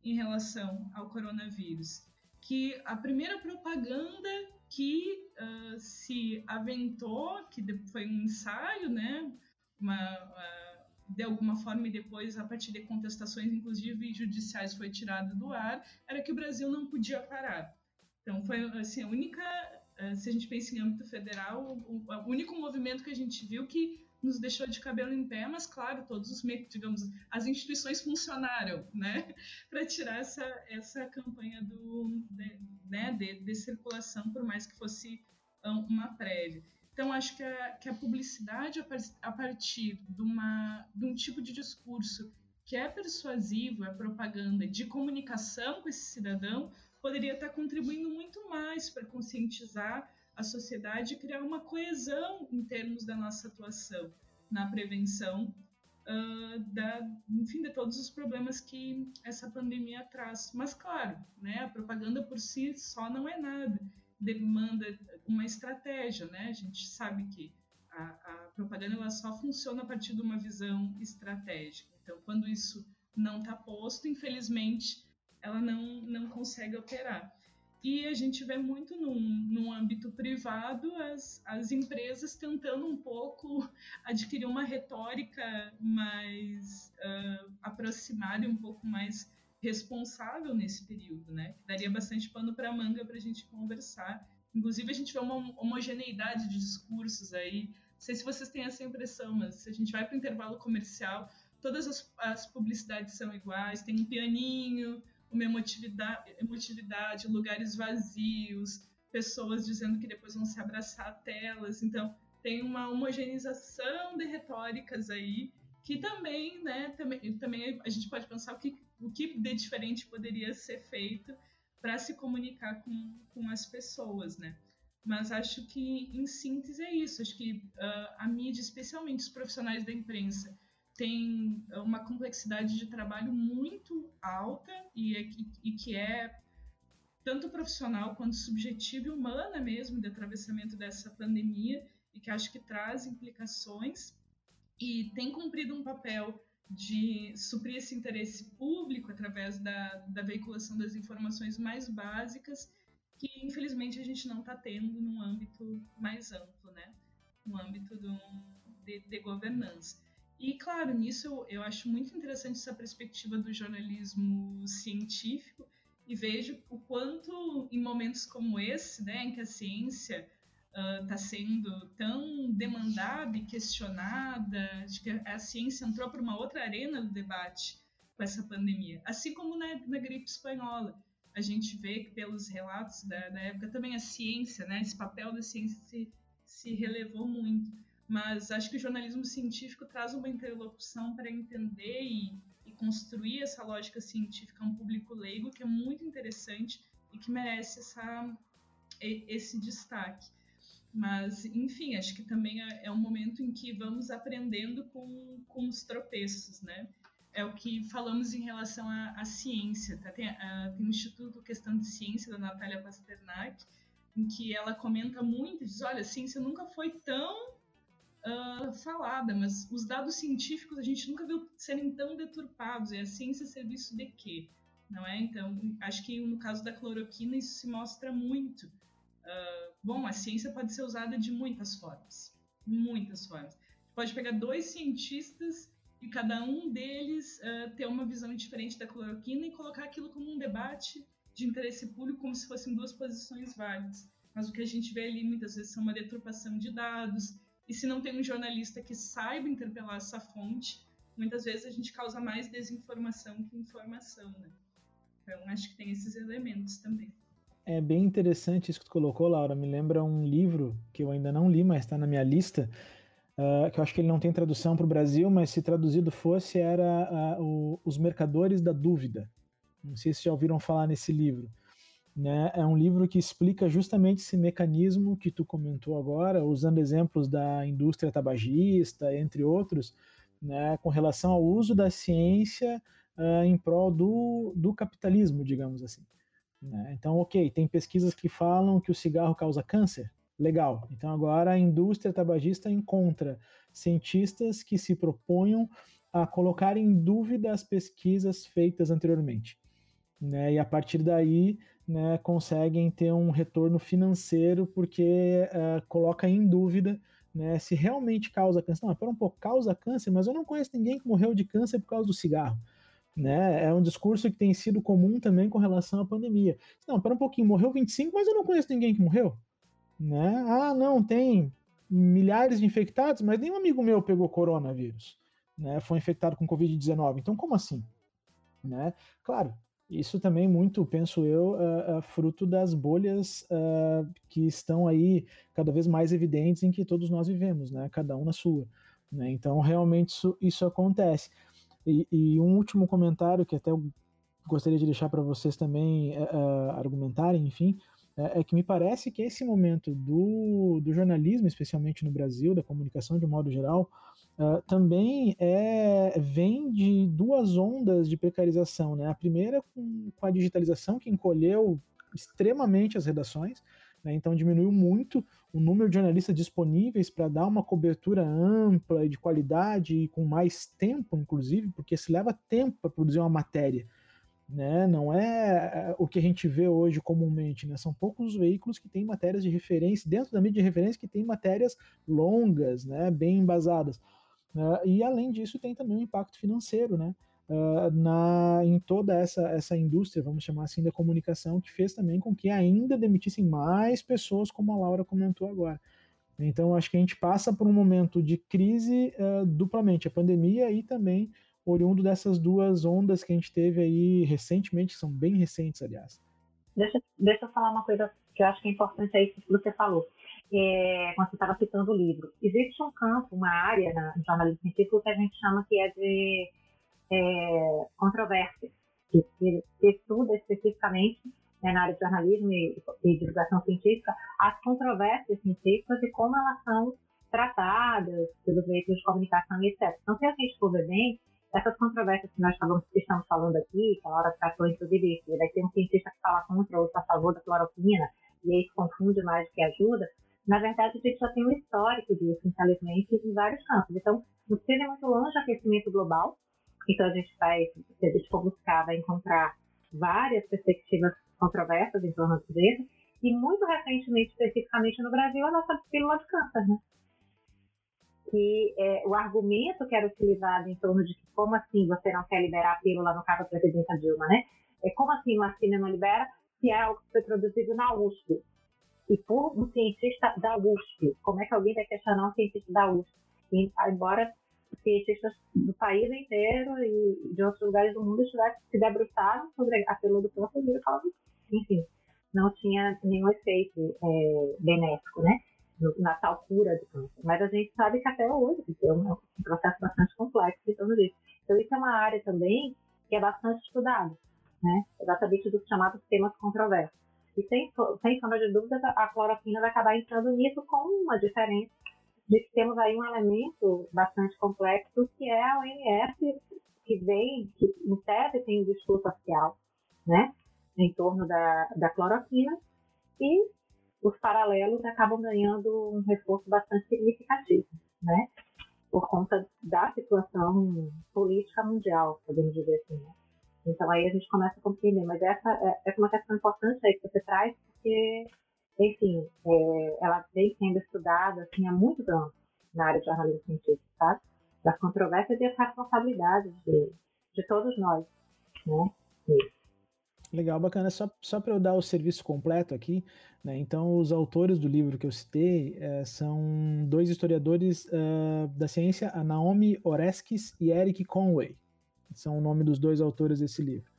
em relação ao coronavírus. Que a primeira propaganda que uh, se aventou, que foi um ensaio, né, uma, uh, de alguma forma e depois, a partir de contestações, inclusive judiciais, foi tirado do ar, era que o Brasil não podia parar. Então, foi assim, a única, se a gente pensa em âmbito federal, o, o único movimento que a gente viu que nos deixou de cabelo em pé, mas claro, todos os digamos, as instituições funcionaram, né, (laughs) para tirar essa essa campanha do de, né, de, de, circulação, por mais que fosse uma prévia. Então acho que a, que a publicidade a partir de uma de um tipo de discurso que é persuasivo, é propaganda de comunicação com esse cidadão, poderia estar contribuindo muito mais para conscientizar a sociedade e criar uma coesão em termos da nossa atuação na prevenção uh, da, enfim, de todos os problemas que essa pandemia traz. Mas claro, né, a propaganda por si só não é nada, demanda uma estratégia, né? A gente sabe que a, a propaganda ela só funciona a partir de uma visão estratégica. Então, quando isso não está posto, infelizmente, ela não, não consegue operar. E a gente vê muito num, num âmbito privado as, as empresas tentando um pouco adquirir uma retórica mais uh, aproximada e um pouco mais responsável nesse período, né? Daria bastante pano para manga para a gente conversar. Inclusive, a gente vê uma homogeneidade de discursos aí. Não sei se vocês têm essa impressão, mas se a gente vai para o intervalo comercial, todas as, as publicidades são iguais, tem um pianinho, uma emotividade, emotividade, lugares vazios, pessoas dizendo que depois vão se abraçar telas. Então, tem uma homogeneização de retóricas aí que também, né, também, também a gente pode pensar o que, o que de diferente poderia ser feito para se comunicar com, com as pessoas, né? mas acho que, em síntese, é isso. Acho que uh, a mídia, especialmente os profissionais da imprensa, tem uma complexidade de trabalho muito alta e, e, e que é tanto profissional quanto subjetiva e humana mesmo de atravessamento dessa pandemia e que acho que traz implicações e tem cumprido um papel de suprir esse interesse público através da, da veiculação das informações mais básicas que infelizmente a gente não está tendo num âmbito mais amplo, né? No âmbito do, de, de governança. E, claro, nisso eu acho muito interessante essa perspectiva do jornalismo científico e vejo o quanto, em momentos como esse, né, em que a ciência está uh, sendo tão demandada e questionada, de que a ciência entrou para uma outra arena do debate com essa pandemia, assim como na, na gripe espanhola. A gente vê que pelos relatos da, da, época também a ciência, né, esse papel da ciência se, se relevou muito. Mas acho que o jornalismo científico traz uma interlocução para entender e, e construir essa lógica científica a um público leigo que é muito interessante e que merece essa, esse destaque. Mas, enfim, acho que também é, é um momento em que vamos aprendendo com, com os tropeços, né? É o que falamos em relação à, à ciência. Tá? Tem, a, tem o Instituto Questão de Ciência, da Natália Pasternak, em que ela comenta muito, diz, olha, a ciência nunca foi tão falada, mas os dados científicos a gente nunca viu serem tão deturpados. E a ciência é serviço de quê? Não é? Então, acho que no caso da cloroquina isso se mostra muito. Uh, bom, a ciência pode ser usada de muitas formas. Muitas formas. Pode pegar dois cientistas e cada um deles uh, ter uma visão diferente da cloroquina e colocar aquilo como um debate de interesse público, como se fossem duas posições válidas. Mas o que a gente vê ali muitas vezes são uma deturpação de dados, e se não tem um jornalista que saiba interpelar essa fonte, muitas vezes a gente causa mais desinformação que informação, né? Então, acho que tem esses elementos também. É bem interessante isso que tu colocou, Laura. Me lembra um livro que eu ainda não li, mas está na minha lista, uh, que eu acho que ele não tem tradução para o Brasil, mas se traduzido fosse, era uh, o, Os Mercadores da Dúvida. Não sei se já ouviram falar nesse livro. Né? É um livro que explica justamente esse mecanismo que tu comentou agora, usando exemplos da indústria tabagista, entre outros, né, com relação ao uso da ciência uh, em prol do, do capitalismo, digamos assim. Né? Então, ok, tem pesquisas que falam que o cigarro causa câncer, legal. Então, agora a indústria tabagista encontra cientistas que se proponham a colocar em dúvida as pesquisas feitas anteriormente. Né? E a partir daí né, conseguem ter um retorno financeiro porque uh, coloca em dúvida né, se realmente causa câncer. Não, pera um pouco, causa câncer, mas eu não conheço ninguém que morreu de câncer por causa do cigarro. Né? É um discurso que tem sido comum também com relação à pandemia. Não, pera um pouquinho, morreu 25, mas eu não conheço ninguém que morreu. Né? Ah, não, tem milhares de infectados, mas nenhum amigo meu pegou coronavírus. Né? Foi infectado com Covid-19. Então, como assim? Né? Claro, isso também muito, penso eu, uh, uh, fruto das bolhas uh, que estão aí cada vez mais evidentes em que todos nós vivemos, né? Cada um na sua. Né? Então, realmente isso, isso acontece. E, e, um último comentário que até eu gostaria de deixar para vocês também argumentarem, enfim, é, é, que me parece que esse momento do, do jornalismo, especialmente no Brasil, da comunicação de modo geral, Uh, também é, vem de duas ondas de precarização. Né? A primeira com, com a digitalização, que encolheu extremamente as redações, né? então diminuiu muito o número de jornalistas disponíveis para dar uma cobertura ampla e de qualidade e com mais tempo, inclusive, porque se leva tempo para produzir uma matéria. Né? Não é, é o que a gente vê hoje comumente, né? São poucos os veículos que têm matérias de referência, dentro da mídia de referência, que tem matérias longas, né? Bem embasadas. Uh, e além disso, tem também um impacto financeiro, né? Uh, na, em toda essa, essa indústria, vamos chamar assim, da comunicação, que fez também com que ainda demitissem mais pessoas, como a Laura comentou agora. Então, acho que a gente passa por um momento de crise uh, duplamente, a pandemia e também oriundo dessas duas ondas que a gente teve aí recentemente, que são bem recentes, aliás. Deixa, deixa eu falar uma coisa que eu acho que é importante aí que você falou é, quando você estava citando o livro. Existe um campo, uma área na, no jornalismo científico que a gente chama que é de é, controvérsia, que, que, estuda especificamente né, na área de jornalismo e, e divulgação científica, as controvérsias científicas e como elas são tratadas pelos veículos de comunicação e etc. Então, se a gente for ver bem, essas controvérsias que nós estamos, estamos falando aqui, que a Laura tratou, inclusive, vai ter um cientista que fala contra, outro a favor da cloroquina, e aí se confunde mais do que ajuda, na verdade, a gente já tem um histórico disso, infelizmente, em vários campos. Então, não precisa ir muito longe do aquecimento global. Então, a gente vai, se a gente for buscar, vai encontrar várias perspectivas controversas em torno disso. E muito recentemente, especificamente no Brasil, a nossa pílula de câncer, né? Que é, o argumento que era utilizado em torno de que, como assim você não quer liberar a pílula, no caso da presidenta Dilma, né? É como assim vacina não libera se é algo que foi produzido na USP? E por um cientista da USP. Como é que alguém vai questionar um cientista da USP? E, embora cientistas do país inteiro e de outros lugares do mundo estivessem se debruçado sobre a pílula do câncer e falavam, enfim, não tinha nenhum efeito é, benéfico, né? Na tal cura do câncer. Mas a gente sabe que até hoje é um, um processo bastante complexo em torno disso. Então, isso é uma área também que é bastante estudada, né? Exatamente dos chamados temas controversos. E sem, sem sombra de dúvida, a cloroquina vai acabar entrando nisso com uma diferença de que temos aí um elemento bastante complexo que é a OMS, que vem, que em tese tem um discurso social, né, em torno da, da cloroquina, e os paralelos acabam ganhando um reforço bastante significativo, né, por conta da situação política mundial, podemos dizer assim, né? Então aí a gente começa a compreender. Mas essa é, é uma questão importante aí que você traz, porque, enfim, é, ela vem sendo estudada assim, há muitos anos na área de jornalismo científico, tá? Das controvérsias e as responsabilidades de, de todos nós, né? Legal, bacana. Só, só para eu dar o serviço completo aqui, né? Então, os autores do livro que eu citei é, são dois historiadores uh, da ciência, a Naomi Oreskes e Eric Conway são o nome dos dois autores desse livro.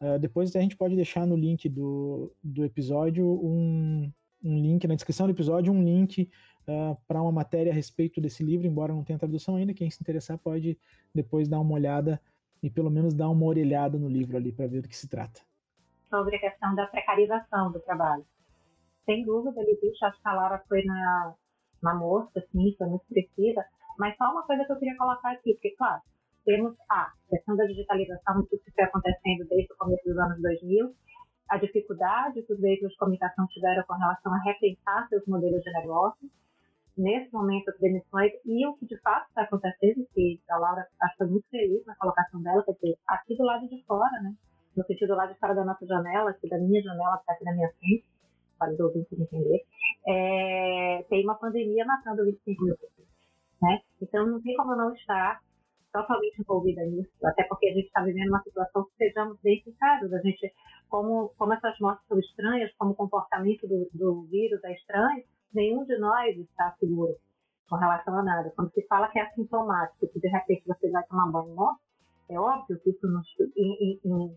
Uh, depois a gente pode deixar no link do, do episódio um, um link, na descrição do episódio, um link uh, para uma matéria a respeito desse livro, embora não tenha tradução ainda. Quem se interessar pode depois dar uma olhada e pelo menos dar uma orelhada no livro ali para ver do que se trata. Sobre a questão da precarização do trabalho. Sem dúvida, ele disse, acho que a Laura foi na, na mostra, assim, foi muito precisa, mas só uma coisa que eu queria colocar aqui, porque, claro, temos a questão da digitalização, tudo que foi acontecendo desde o começo dos anos 2000, a dificuldade que os veículos de comunicação tiveram com relação a repensar seus modelos de negócio, nesse momento as demissões e o que de fato está acontecendo, que a Laura acho foi muito feliz na colocação dela, dizer, aqui do lado de fora, né? no sentido do lado de fora da nossa janela, aqui da minha janela, que está aqui na minha frente, para os ouvintes entender, é, tem uma pandemia matando 25 mil pessoas. Né? Então não tem como não estar totalmente envolvida nisso, até porque a gente está vivendo uma situação que sejamos sinceros, a gente, como, como essas mortes são estranhas, como o comportamento do, do vírus é estranho, nenhum de nós está seguro com relação a nada. Quando se fala que é assintomático, que de repente você vai tomar banho morto, é óbvio que isso nos, em, em,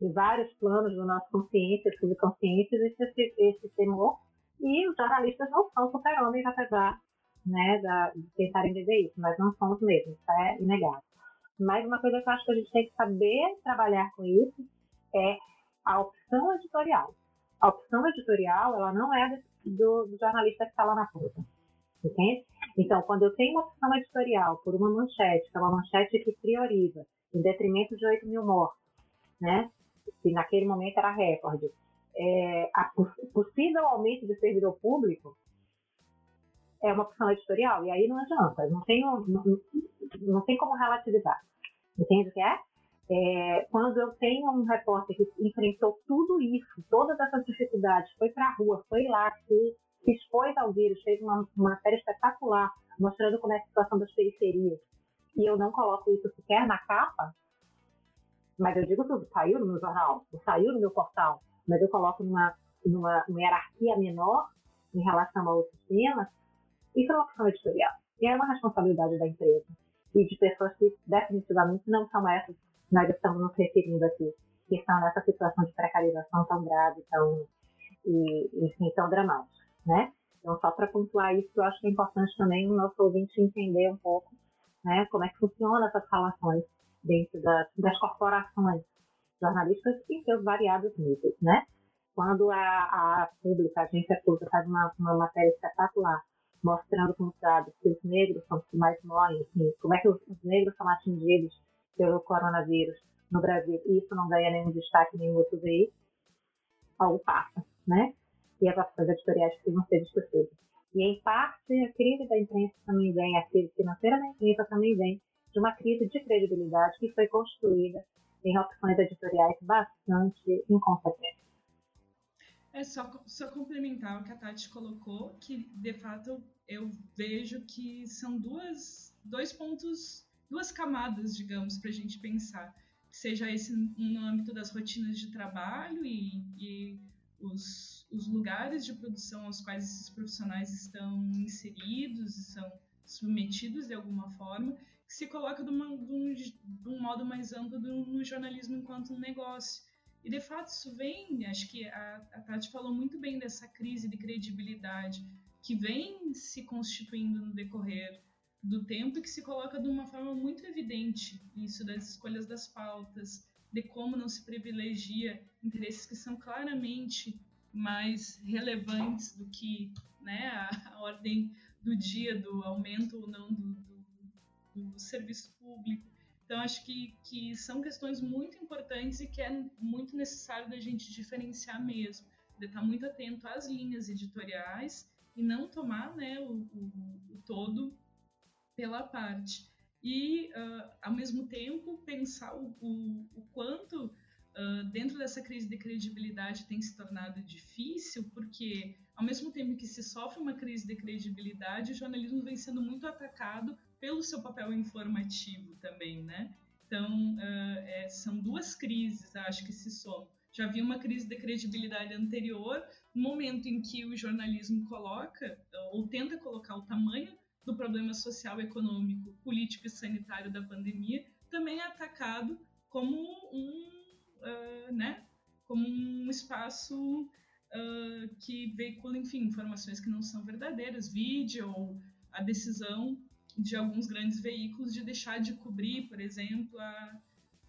em, vários planos do nosso consciente, subconsciente, existe esse, esse temor, e os jornalistas não são super-homens, apesar né, da, de tentarem isso, mas não somos mesmo, isso é inegável. Mas uma coisa que eu acho que a gente tem que saber trabalhar com isso é a opção editorial. A opção editorial, ela não é do, do jornalista que está lá na ponta, entende? Então, quando eu tenho uma opção editorial por uma manchete, que é uma manchete que prioriza, em detrimento de 8 mil mortos, né, que naquele momento era recorde, é, a possível aumento de servidor público, é uma opção editorial, e aí não adianta, não tem, não, não tem como relativizar. Entende o que é? é? Quando eu tenho um repórter que enfrentou tudo isso, todas essas dificuldades, foi para a rua, foi lá, se, expôs ao vírus, fez uma, uma série espetacular, mostrando como é a situação das periferias, e eu não coloco isso sequer na capa, mas eu digo tudo, saiu no meu jornal, saiu no meu portal, mas eu coloco numa, numa, numa hierarquia menor em relação a outros temas, isso é uma opção editorial. E é uma responsabilidade da empresa e de pessoas que definitivamente não são essas que nós estamos nos referindo aqui, que estão nessa situação de precarização tão grave, tão, e, enfim, tão dramática, né? Então, só para pontuar isso, eu acho que é importante também o nosso ouvinte entender um pouco né, como é que funcionam essas relações dentro das, das corporações jornalísticas em seus variados níveis, né? quando a, a pública, a agência pública faz uma, uma matéria espetacular mostrando com dados que os negros são os que mais morrem, assim, como é que os, os negros são atingidos pelo coronavírus no Brasil, e isso não ganha nenhum destaque em nenhum outro veículo, algo passa, né? E as ações editoriais precisam ser discutidas. E, em parte, a crise da imprensa também vem, a crise financeira da imprensa também vem de uma crise de credibilidade que foi construída em opções editoriais bastante incompetentes. É só, só complementar o que a Tati colocou, que de fato eu vejo que são duas, dois pontos, duas camadas, digamos, para a gente pensar. Seja esse no âmbito das rotinas de trabalho e, e os, os lugares de produção aos quais esses profissionais estão inseridos, são submetidos de alguma forma, que se coloca de, uma, de, um, de um, modo mais amplo no jornalismo enquanto um negócio. E de fato isso vem, acho que a, a Tati falou muito bem dessa crise de credibilidade que vem se constituindo no decorrer do tempo e que se coloca de uma forma muito evidente isso das escolhas das pautas, de como não se privilegia interesses que são claramente mais relevantes do que né, a, ordem do dia, do aumento ou não do, do, do serviço público. Então, acho que, que são questões muito importantes e que é muito necessário da gente diferenciar mesmo, de estar muito atento às linhas editoriais e não tomar né, o, o, o todo pela parte. E, uh, ao mesmo tempo, pensar o, o quanto, uh, dentro dessa crise de credibilidade, tem se tornado difícil, porque, ao mesmo tempo que se sofre uma crise de credibilidade, o jornalismo vem sendo muito atacado pelo seu papel informativo também, né? Então, uh, é, são duas crises, acho que se somam. Já havia uma crise de credibilidade anterior, no momento em que o jornalismo coloca, ou tenta colocar o tamanho do problema social, econômico, político e sanitário da pandemia, também é atacado como um, uh, né, como um espaço uh, que veicula, enfim, informações que não são verdadeiras, vídeo ou a decisão de alguns grandes veículos de deixar de cobrir, por exemplo, a,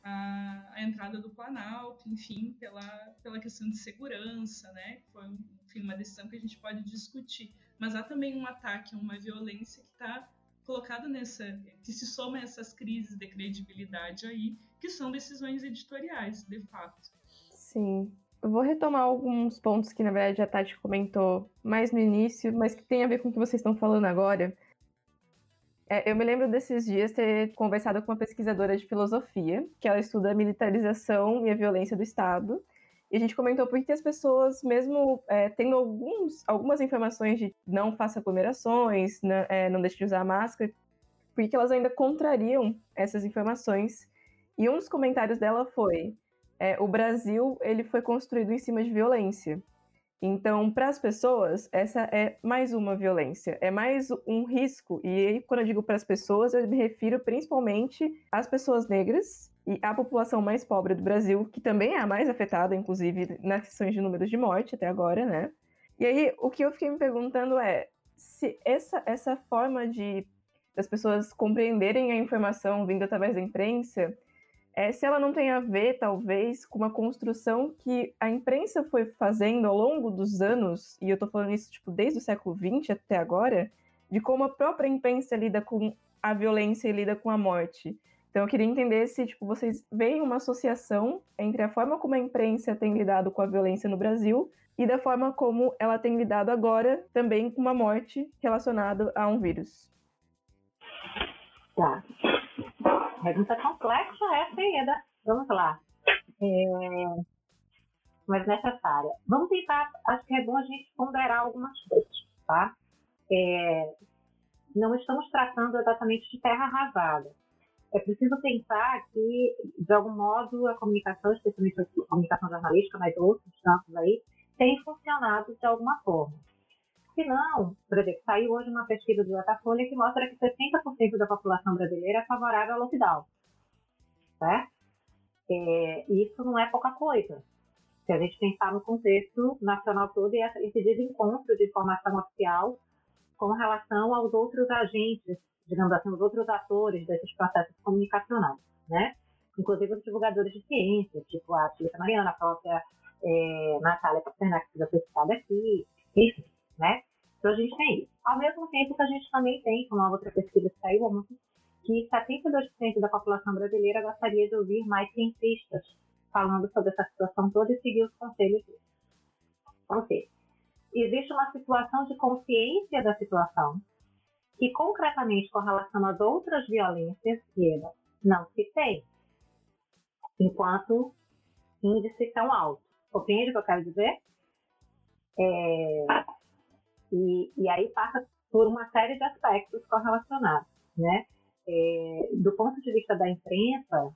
a, a, entrada do Planalto, enfim, pela, pela questão de segurança, né? Foi enfim, uma decisão que a gente pode discutir. Mas há também um ataque, uma violência que está colocada nessa, que se soma a essas crises de credibilidade aí, que são decisões editoriais, de fato. Sim. Eu vou retomar alguns pontos que, na verdade, a Tati comentou mais no início, mas que tem a ver com o que vocês estão falando agora. É, eu me lembro desses dias ter conversado com uma pesquisadora de filosofia, que ela estuda a militarização e a violência do Estado. E a gente comentou por que as pessoas, mesmo é, tendo alguns, algumas informações de não faça aglomerações, não, é, não deixe de usar máscara, porque elas ainda contrariam essas informações. E um dos comentários dela foi: é, o Brasil ele foi construído em cima de violência. Então, para as pessoas, essa é mais uma violência, é mais um risco. E aí, quando eu digo para as pessoas, eu me refiro principalmente às pessoas negras e à população mais pobre do Brasil, que também é a mais afetada, inclusive, nas questões de números de morte até agora, né? E aí, o que eu fiquei me perguntando é se essa, essa forma de das pessoas compreenderem a informação vindo através da imprensa é, se ela não tem a ver, talvez, com uma construção que a imprensa foi fazendo ao longo dos anos, e eu estou falando isso tipo, desde o século XX até agora, de como a própria imprensa lida com a violência e lida com a morte. Então eu queria entender se tipo, vocês veem uma associação entre a forma como a imprensa tem lidado com a violência no Brasil e da forma como ela tem lidado agora também com uma morte relacionada a um vírus. Tá. Pergunta complexa essa aí, Eda. Vamos lá. É... Mas necessária. Vamos tentar, acho que é bom a gente ponderar algumas coisas, tá? É... Não estamos tratando exatamente de terra arrasada. É preciso pensar que, de algum modo, a comunicação, especialmente a comunicação jornalística, mas outros campos aí, tem funcionado de alguma forma. Se não, por exemplo, saiu hoje uma pesquisa do Datafolha que mostra que 60% da população brasileira é favorável ao lockdown. Certo? É, isso não é pouca coisa. Se a gente pensar no contexto nacional todo e esse desencontro de informação oficial com relação aos outros agentes, digamos assim, os outros atores desses processos comunicacionais, né? Inclusive os divulgadores de ciência, tipo a Filipe Mariana, a própria é, Natália Pasternak, que já foi citada aqui, enfim, né? Então a gente tem isso. Ao mesmo tempo que a gente também tem, como uma outra pesquisa que saiu ontem, que 72% da população brasileira gostaria de ouvir mais cientistas falando sobre essa situação toda e seguir os conselhos deles. Ou seja, existe uma situação de consciência da situação que concretamente com relação às outras violências que não se tem, enquanto índice tão alto. Compreende o que eu quero dizer? É, e, e aí passa por uma série de aspectos correlacionados, né? É, do ponto de vista da imprensa,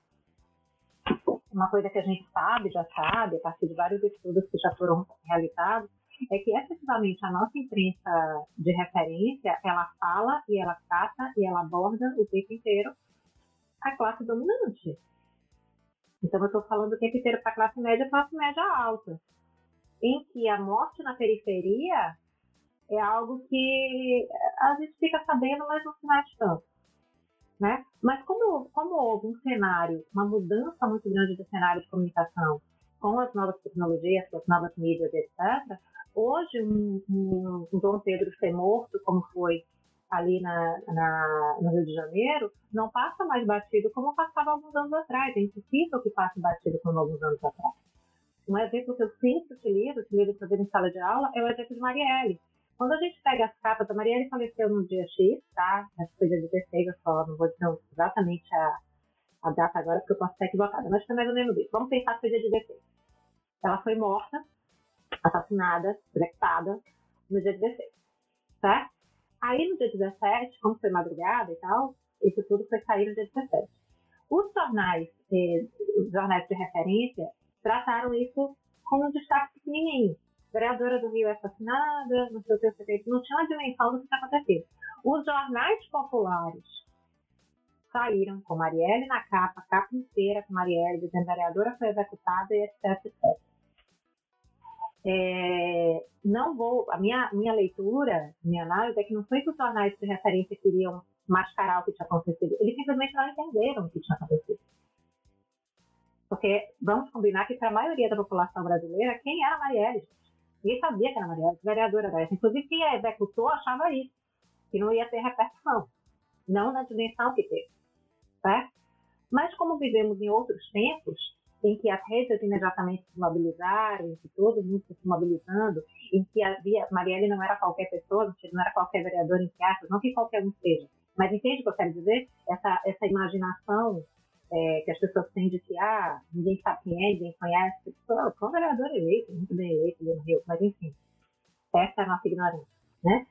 uma coisa que a gente sabe, já sabe, a partir de vários estudos que já foram realizados, é que efetivamente a nossa imprensa de referência, ela fala e ela trata e ela aborda o tempo inteiro a classe dominante. Então eu estou falando o tempo inteiro para a classe média, classe média alta, em que a morte na periferia é algo que a gente fica sabendo, mas não se mete tanto. Né? Mas como, como houve um cenário, uma mudança muito grande do cenário de comunicação com as novas tecnologias, com as novas mídias, etc., hoje um, um, um Dom Pedro ser morto, como foi ali na, na, no Rio de Janeiro, não passa mais batido como passava alguns anos atrás. É impossível que passe batido como alguns anos atrás. Um exemplo que eu sempre utilizo, utilizo ver em sala de aula, é o exemplo de Marielle. Quando a gente pega as capas, a Marielle faleceu no dia X, tá? Acho que foi dia 16, eu só não vou dizer exatamente a, a data agora, porque eu posso estar equivocada, mas foi mais ou menos isso. Vamos pensar que foi dia 16. Ela foi morta, assassinada, executada, no dia 16, certo? Aí no dia 17, como foi madrugada e tal, isso tudo foi sair no dia 17. Os jornais, eh, os jornais de referência, trataram isso como um destaque pequenininho vereadora do Rio é assassinada, não sei o que, não tinha uma dimensão do que está acontecendo. Os jornais populares saíram com Marielle na capa, capa inteira com Marielle, dizendo a vereadora foi executada e etc, etc. É, não vou, a minha, minha leitura, minha análise é que não foi que os jornais de referência queriam mascarar o que tinha acontecido, eles simplesmente não entenderam o que tinha acontecido. Porque vamos combinar que para a maioria da população brasileira, quem era Marielle? Ninguém sabia que era Marielle, vereadora dessa. Inclusive, quem a executou achava isso, que não ia ter repercussão. Não na dimensão que teve. Certo? Mas como vivemos em outros tempos, em que as redes imediatamente se mobilizaram, em que todo mundo se mobilizando, em que havia, Marielle não era qualquer pessoa, não era qualquer vereador, em aspas, não que qualquer um seja, mas entende o que eu quero dizer? Essa, essa imaginação é, que as pessoas têm de que, ah, ninguém sabe quem é, ninguém conhece. Foi um vereador eleito, muito bem eleito ali no Rio, mas enfim, essa é a nossa ignorância, né?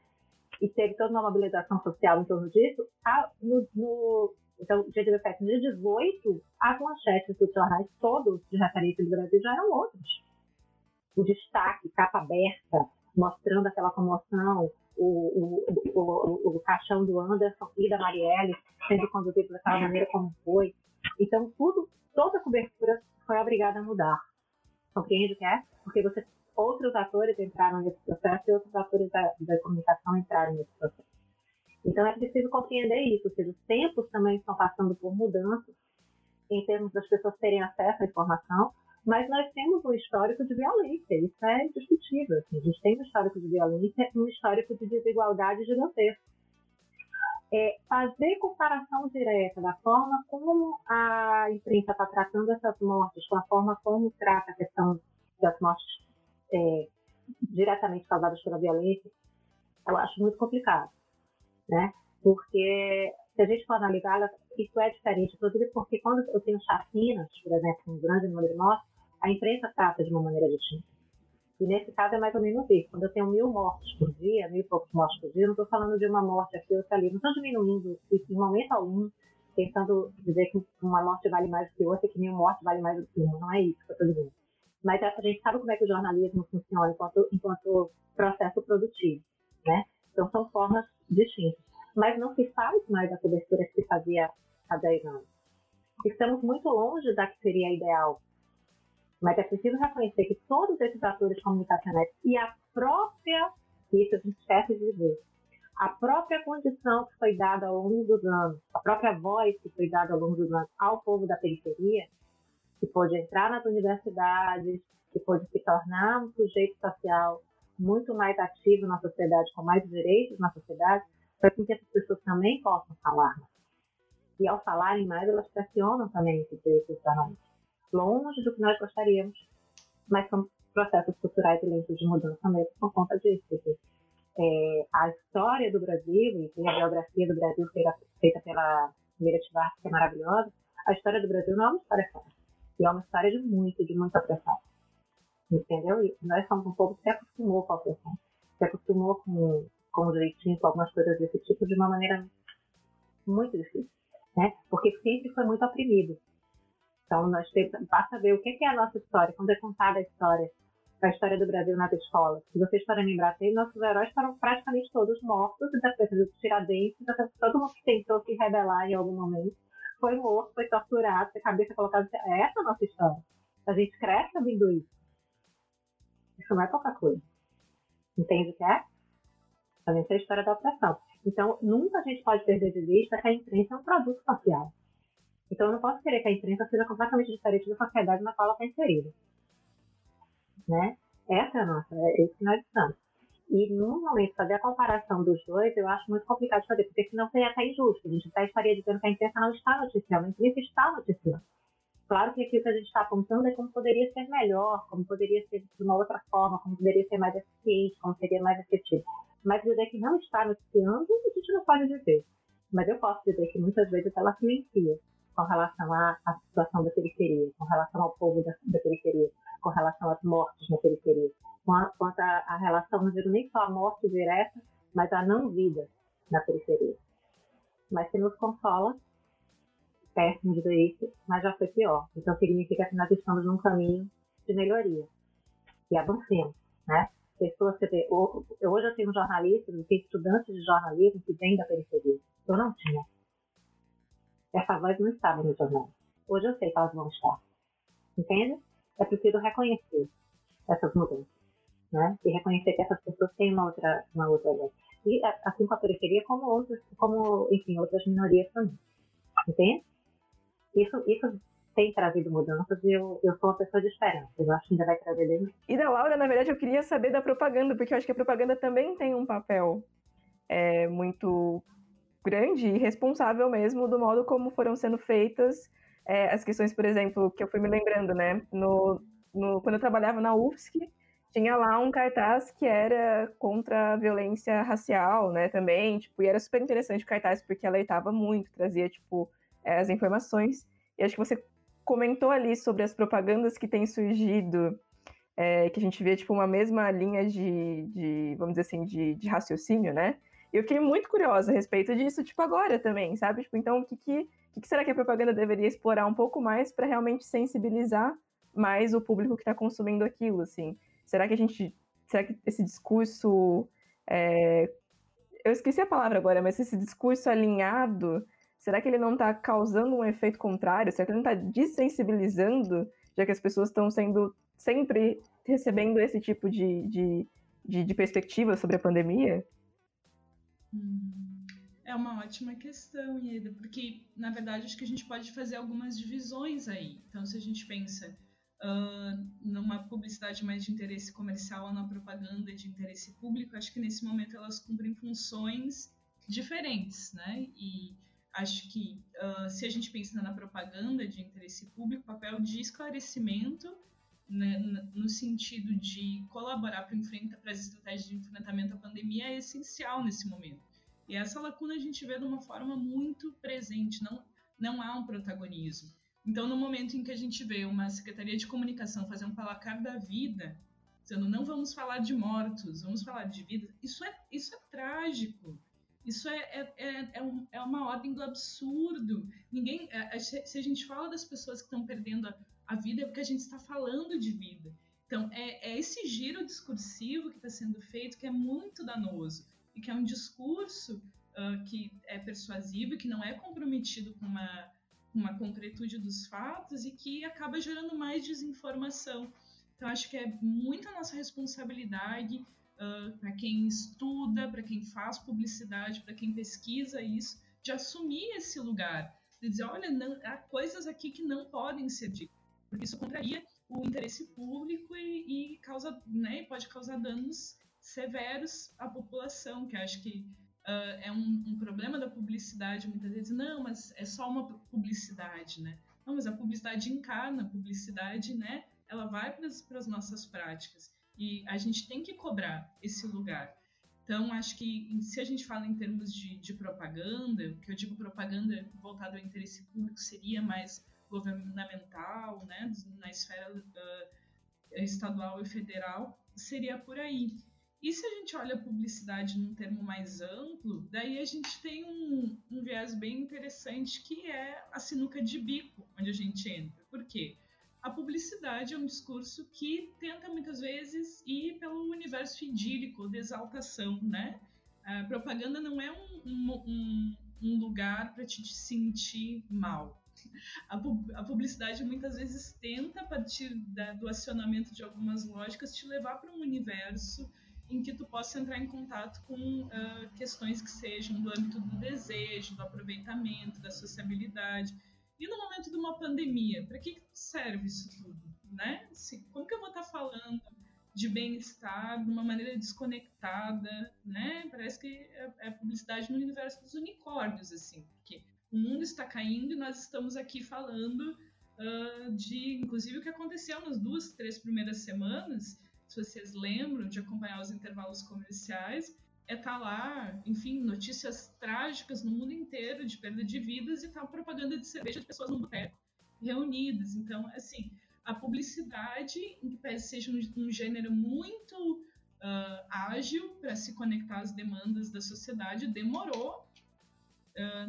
E teve toda uma mobilização social em torno disso. Ah, no, no, então, dia 17, dia 18, as manchetes dos jornais todos de referência do Brasil já eram outros. O destaque, capa aberta, mostrando aquela comoção, o, o, o, o, caixão do Anderson e da Marielle sendo conduzido daquela maneira como foi. Então, tudo, toda a cobertura foi obrigada a mudar. Compreende o que é? Porque você, outros atores entraram nesse processo e outros atores da, da comunicação entraram nesse processo. Então, é preciso compreender isso, ou seja, os tempos também estão passando por mudanças em termos das pessoas terem acesso à informação, mas nós temos um histórico de violência, isso é indiscutível. Assim, a gente tem um histórico de violência e um histórico de desigualdade gigantesco é, fazer comparação direta da forma como a imprensa está tratando essas mortes, com a forma como trata a questão das mortes é, diretamente causadas pela violência, eu acho muito complicado, né? Porque se a gente for analisar, isso é diferente, inclusive porque quando eu tenho chacinas, por exemplo, um grande número de mortes, a imprensa trata de uma maneira distinta. E nesse caso é mais ou menos isso. Quando eu tenho mil mortes por dia, mil e poucos mortes por dia, não estou falando de uma morte aqui ou outra ali. Não estou diminuindo em momento algum, tentando dizer que uma morte vale mais do que outra, que mil mortes vale mais do que uma. Não é isso que eu estou dizendo. Mas a gente sabe como é que o jornalismo funciona enquanto, enquanto processo produtivo, né? Então são formas distintas. Mas não se faz mais a cobertura que se fazia há 10 anos. Estamos muito longe da que seria ideal mas é preciso reconhecer que todos esses atores comunicacionais e a própria, isso a gente esquece de dizer, a própria condição que foi dada ao longo dos anos, a própria voz que foi dada ao longo dos anos ao povo da periferia, que pôde entrar nas universidades, que pôde se tornar um sujeito social muito mais ativo na sociedade, com mais direitos na sociedade, para que essas pessoas também possam falar. E ao falarem mais, elas pressionam também esses direitos humanos. Longe do que nós gostaríamos, mas são processos culturais e lentos de mudança mesmo por conta disso. É, a história do Brasil, e a biografia do Brasil feita, feita pela Mira Tivar, que é maravilhosa, a história do Brasil não é uma história fácil. E é uma história de muito, de muita pressão. Entendeu? E nós somos um povo que se acostumou com a pressão. Se acostumou com, com o jeitinho, com algumas coisas desse tipo, de uma maneira muito difícil. Né? Porque sempre foi muito oprimido. Então, nós temos, basta ver o que é a nossa história, quando é contada a história, a história do Brasil nas escolas. Se vocês forem lembrar, nossos heróis foram praticamente todos mortos, da coisa dos tiradentes, todo mundo que tentou se rebelar em algum momento foi morto, foi torturado, a cabeça colocada. É essa a nossa história. A gente cresce ouvindo isso. Isso não é pouca coisa. Entende o que é? A gente é a história da opressão. Então, nunca a gente pode perder de vista que a imprensa é um produto social. Então, eu não posso querer que a imprensa seja completamente diferente da sociedade na qual ela está inserida. Né? Essa é a nossa, é isso que nós estamos. E, no momento, fazer a comparação dos dois, eu acho muito complicado de fazer, porque senão seria até injusto. A gente até estaria dizendo que a imprensa não está noticiando, a imprensa está noticiando. Claro que aquilo que a gente está apontando é como poderia ser melhor, como poderia ser de uma outra forma, como poderia ser mais eficiente, como seria mais efetivo. Mas dizer que não está noticiando, a gente não pode dizer. Mas eu posso dizer que muitas vezes ela silencia com relação à, à situação da periferia, com relação ao povo da, da periferia, com relação às mortes na periferia, quanto à relação, não digo nem só a morte direta, mas a não vida na periferia. Mas se nos consola, péssimo dizer isso, mas já foi pior. Então significa que nós estamos num caminho de melhoria. E avancemos, né? Pessoas hoje eu tenho jornalistas, eu tenho estudantes de jornalismo que vêm da periferia. Eu não tinha. Essa voz não estava no jornal. Hoje eu sei que elas vão estar. Entende? É preciso reconhecer essas mudanças. Né? E reconhecer que essas pessoas têm uma outra, uma outra voz. E assim com a periferia, como outras, como, enfim, outras minorias também. Entende? Isso, isso tem trazido mudanças e eu, eu sou uma pessoa de esperança. Eu acho que ainda vai trazer. E da Laura, na verdade, eu queria saber da propaganda, porque eu acho que a propaganda também tem um papel é, muito grande e responsável mesmo do modo como foram sendo feitas é, as questões, por exemplo, que eu fui me lembrando, né? No, no, quando eu trabalhava na UFSC, tinha lá um cartaz que era contra a violência racial, né, também, tipo, e era super interessante o cartaz porque alertava muito, trazia, tipo, é, as informações. E acho que você comentou ali sobre as propagandas que têm surgido, é, que a gente vê, tipo, uma mesma linha de, de vamos dizer assim, de, de raciocínio, né? Eu fiquei muito curiosa a respeito disso, tipo, agora também, sabe? Tipo, então, o que, que, que será que a propaganda deveria explorar um pouco mais para realmente sensibilizar mais o público que está consumindo aquilo, assim? Será que a gente. Será que esse discurso. É, eu esqueci a palavra agora, mas esse discurso alinhado será que ele não está causando um efeito contrário? Será que ele não está desensibilizando, já que as pessoas estão sendo sempre recebendo esse tipo de, de, de, de perspectiva sobre a pandemia? Hum, é uma ótima questão, Ieda, porque, na verdade, acho que a gente pode fazer algumas divisões aí. Então, se a gente pensa uh, numa publicidade mais de interesse comercial ou na propaganda de interesse público, acho que nesse momento elas cumprem funções diferentes, né? E Acho que uh, se a gente pensa na propaganda de interesse público, papel de esclarecimento né, no sentido de colaborar para, para as estratégias de enfrentamento à pandemia é essencial nesse momento. E essa lacuna a gente vê de uma forma muito presente, não, não há um protagonismo. Então, no momento em que a gente vê uma Secretaria de Comunicação fazer um placar da vida, dizendo não vamos falar de mortos, vamos falar de vida, isso é, isso é trágico. Isso é, é, é, é, um, é uma ordem do absurdo. Ninguém, se a gente fala das pessoas que estão perdendo a, a vida, é porque a gente está falando de vida. Então, é, é esse giro discursivo que está sendo feito que é muito danoso e que é um discurso uh, que é persuasivo, que não é comprometido com uma, uma concretude dos fatos e que acaba gerando mais desinformação. Então, acho que é muita nossa responsabilidade uh, para quem estuda, para quem faz publicidade, para quem pesquisa isso, de assumir esse lugar, de dizer, olha, não, há coisas aqui que não podem ser ditas, porque isso contraria o interesse público e, e causa, né, pode causar danos severos à população, que acho que uh, é um, um, problema da publicidade muitas vezes. Não, mas é só uma publicidade, né? Não, mas a publicidade encarna, a publicidade, né? Ela vai para as nossas práticas e a gente tem que cobrar esse lugar. Então, acho que se a gente fala em termos de, de propaganda, que eu digo propaganda voltada ao interesse público seria mais governamental, né, na esfera uh, estadual e federal, seria por aí. E se a gente olha a publicidade num termo mais amplo, daí a gente tem um, um viés bem interessante que é a sinuca de bico, onde a gente entra. Por quê? a publicidade é um discurso que tenta muitas vezes ir pelo universo idílico de exaltação, né? A propaganda não é um, um, um lugar para te sentir mal. A, publicidade muitas vezes tenta, a partir da, do acionamento de algumas lógicas, te levar para um universo em que tu possa entrar em contato com uh, questões que sejam do âmbito do desejo, do aproveitamento, da sociabilidade. E no momento de uma pandemia, para que serve isso tudo? Né? Se, como que eu vou estar tá falando de bem-estar de uma maneira desconectada, né? Parece que é, é publicidade no universo dos unicórnios, assim, porque o mundo está caindo e nós estamos aqui falando uh, de, inclusive, o que aconteceu nas duas, três primeiras semanas, se vocês lembram de acompanhar os intervalos comerciais, é estar tá lá, enfim, notícias trágicas no mundo inteiro de perda de vidas e tá propaganda de cerveja de pessoas no boteco reunidas. Então, assim, a publicidade, em que pese seja um, um gênero muito uh, ágil para se conectar às demandas da sociedade, demorou,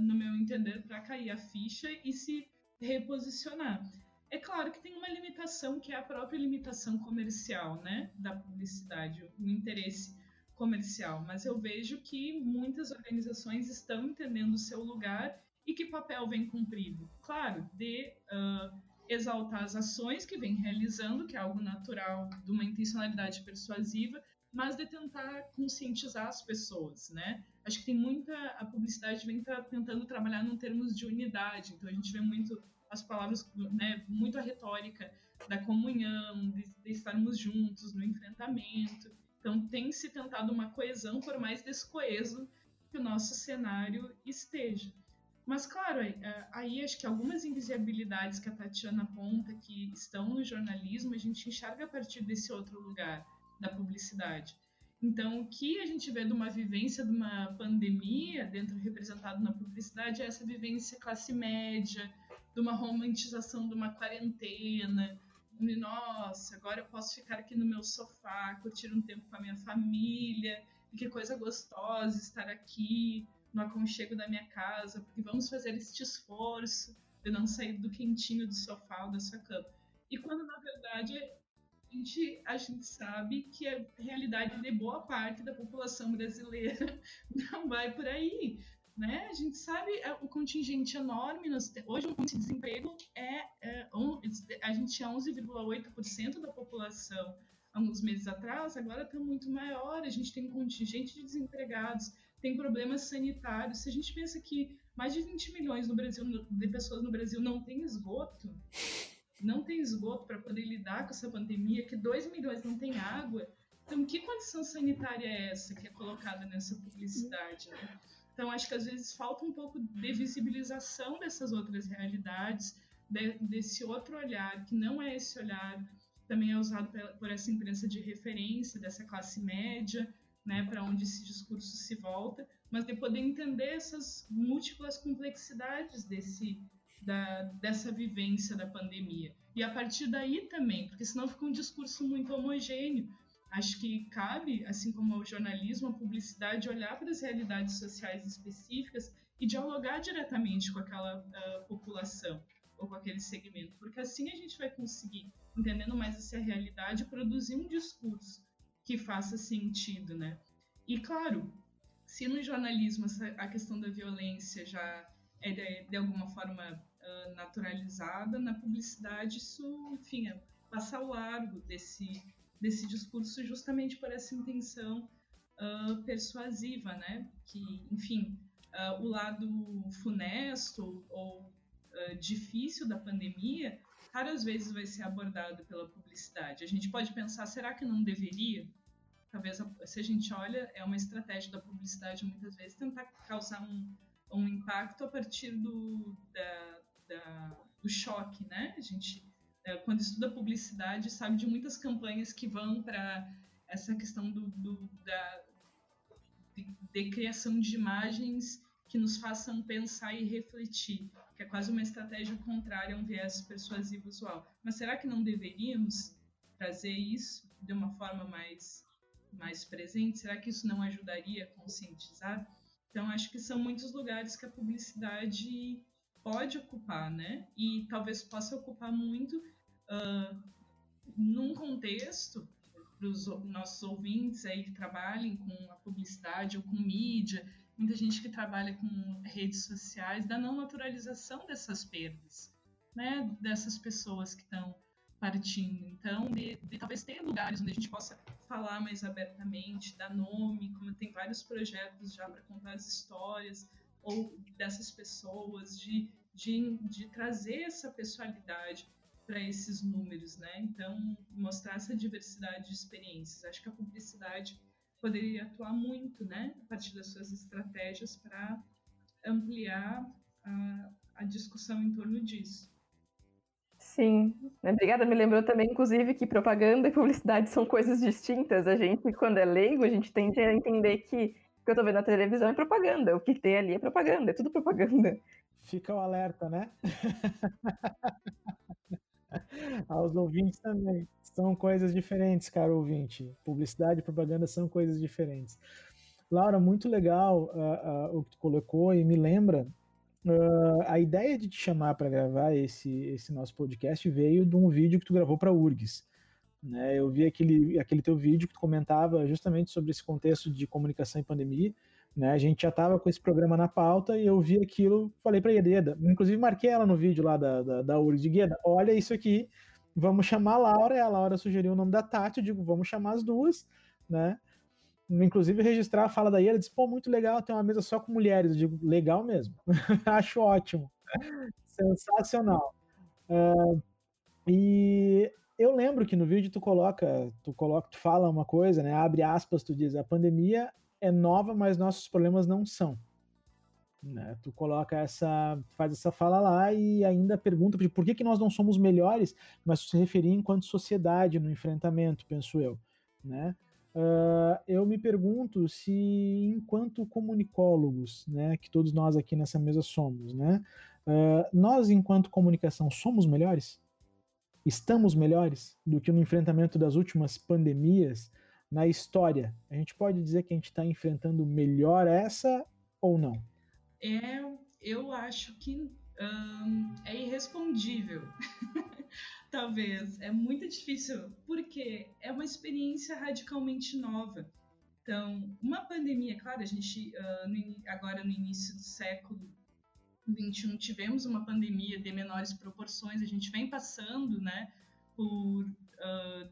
no meu entender, para cair a ficha e se reposicionar. É claro que tem uma limitação, que é a própria limitação comercial, né, da publicidade, o interesse comercial, mas eu vejo que muitas organizações estão entendendo o seu lugar e que papel vem cumprido. Claro, de uh, exaltar as ações que vem realizando, que é algo natural de uma intencionalidade persuasiva, mas de tentar conscientizar as pessoas, né? Acho que tem muita a publicidade vem tá tentando trabalhar em termos de unidade, então a gente vê muito as palavras, né, muito a retórica da comunhão, de, de estarmos juntos no enfrentamento. Então, tem se tentado uma coesão, por mais descoeso que o nosso cenário esteja. Mas, claro, é, aí acho que algumas invisibilidades que a Tatiana aponta que estão no jornalismo, a gente enxerga a partir desse outro lugar da publicidade. Então, o que a gente vê de uma vivência de uma pandemia, dentro representado na publicidade, é essa vivência classe média, de uma romantização de uma quarentena, nossa, agora eu posso ficar aqui no meu sofá, curtir um tempo com a minha família, e que coisa gostosa estar aqui no aconchego da minha casa, porque vamos fazer este esforço de não sair do quentinho do sofá ou da sua cama. E quando na verdade a gente, sabe que a realidade de boa parte da população brasileira (laughs) não vai por aí né? A gente sabe é, o contingente enorme. hoje, o de desemprego é, é um, a gente tinha 11,8% da população alguns meses atrás, agora está muito maior. A gente tem um contingente de desempregados, tem problemas sanitários. Se a gente pensa que mais de 20 milhões no Brasil, de pessoas no Brasil não têm esgoto, não tem esgoto para poder lidar com essa pandemia, que 2 milhões não têm água. Então, que condição sanitária é essa que é colocada nessa publicidade? Né? Então, acho que às vezes falta um pouco de visibilização dessas outras realidades, de, desse outro olhar, que não é esse olhar também é usado por essa imprensa de referência, dessa classe média, né, para onde esse discurso se volta, mas de poder entender essas múltiplas complexidades desse, da, dessa vivência da pandemia. E a partir daí também, porque senão fica um discurso muito homogêneo, Acho que cabe, assim como o jornalismo, a publicidade, olhar para as realidades sociais específicas e dialogar diretamente com aquela uh, população ou com aquele segmento, porque assim a gente vai conseguir, entendendo mais essa realidade, produzir um discurso que faça sentido, né? E claro, se no jornalismo a questão da violência já é de, de alguma forma uh, naturalizada, na publicidade isso, enfim, é passar ao largo desse desse discurso justamente por essa intenção uh, persuasiva, né? Que, enfim, uh, o lado funesto ou difícil da pandemia raras vezes vai ser abordado pela publicidade. A gente pode pensar, será que não deveria? Talvez, se a gente olha, é uma estratégia da publicidade muitas vezes tentar causar um, um impacto a partir do, da, da, do choque, né? A gente, é, quando estuda publicidade, sabe de muitas campanhas que vão para essa questão do, do da, de, de criação de imagens que nos façam pensar e refletir que é quase uma estratégia contrária a um viés persuasivo usual. Mas será que não deveríamos trazer isso de uma forma mais, mais presente? Será que isso não ajudaria a conscientizar? Então, acho que são muitos lugares que a publicidade pode ocupar, né? E talvez possa ocupar muito uh, num contexto para os nossos ouvintes aí que trabalhem com a publicidade ou com mídia, muita gente que trabalha com redes sociais, da não naturalização dessas perdas, né? Dessas pessoas que estão partindo. Então, de, de, talvez ter lugares onde a gente possa falar mais abertamente, dar nome, como tem vários projetos já para contar as histórias ou dessas pessoas, de, de, de trazer essa pessoalidade para esses números, né? Então, mostrar essa diversidade de experiências. Acho que a publicidade poderia atuar muito, né, a partir das suas estratégias para ampliar a, a, discussão em torno disso. Sim, obrigada. Me lembrou também, inclusive, que propaganda e publicidade (laughs) são coisas distintas. A gente, quando é leigo, a gente tende a entender que que eu estou vendo na televisão é propaganda, o que tem ali é propaganda, é tudo propaganda. Fica o alerta, né? (laughs) Aos ouvintes também. São coisas diferentes, caro ouvinte. Publicidade e propaganda são coisas diferentes. Laura, muito legal uh, uh, o que tu colocou e me lembra uh, a ideia de te chamar para gravar esse, esse nosso podcast veio de um vídeo que tu gravou para a URGS. Né? Eu vi aquele, aquele teu vídeo que tu comentava justamente sobre esse contexto de comunicação em pandemia. Né? A gente já estava com esse programa na pauta e eu vi aquilo, falei para a Gueda, inclusive marquei ela no vídeo lá da, da, da URGS de Gueda, olha isso aqui, vamos chamar a Laura, e a Laura sugeriu o nome da Tati, eu digo, vamos chamar as duas, né? Inclusive registrar a fala da ela disse, pô, muito legal, tem uma mesa só com mulheres. Eu digo, legal mesmo, (laughs) acho ótimo, sensacional. Uh, e eu lembro que no vídeo tu coloca, tu coloca, tu fala uma coisa, né? Abre aspas, tu diz, a pandemia é nova, mas nossos problemas não são. Né? Tu coloca essa, faz essa fala lá e ainda pergunta por que, que nós não somos melhores, mas se referir enquanto sociedade no enfrentamento, penso eu. Né? Uh, eu me pergunto se, enquanto comunicólogos, né, que todos nós aqui nessa mesa somos, né, uh, nós, enquanto comunicação, somos melhores? Estamos melhores do que no enfrentamento das últimas pandemias na história? A gente pode dizer que a gente está enfrentando melhor essa ou não? é, eu acho que hum, é irrespondível. (laughs) Talvez. É muito difícil, porque é uma experiência radicalmente nova. Então, uma pandemia, claro, a gente uh, no, agora no início do século 21 tivemos uma pandemia de menores proporções, a gente vem passando, né, por uh,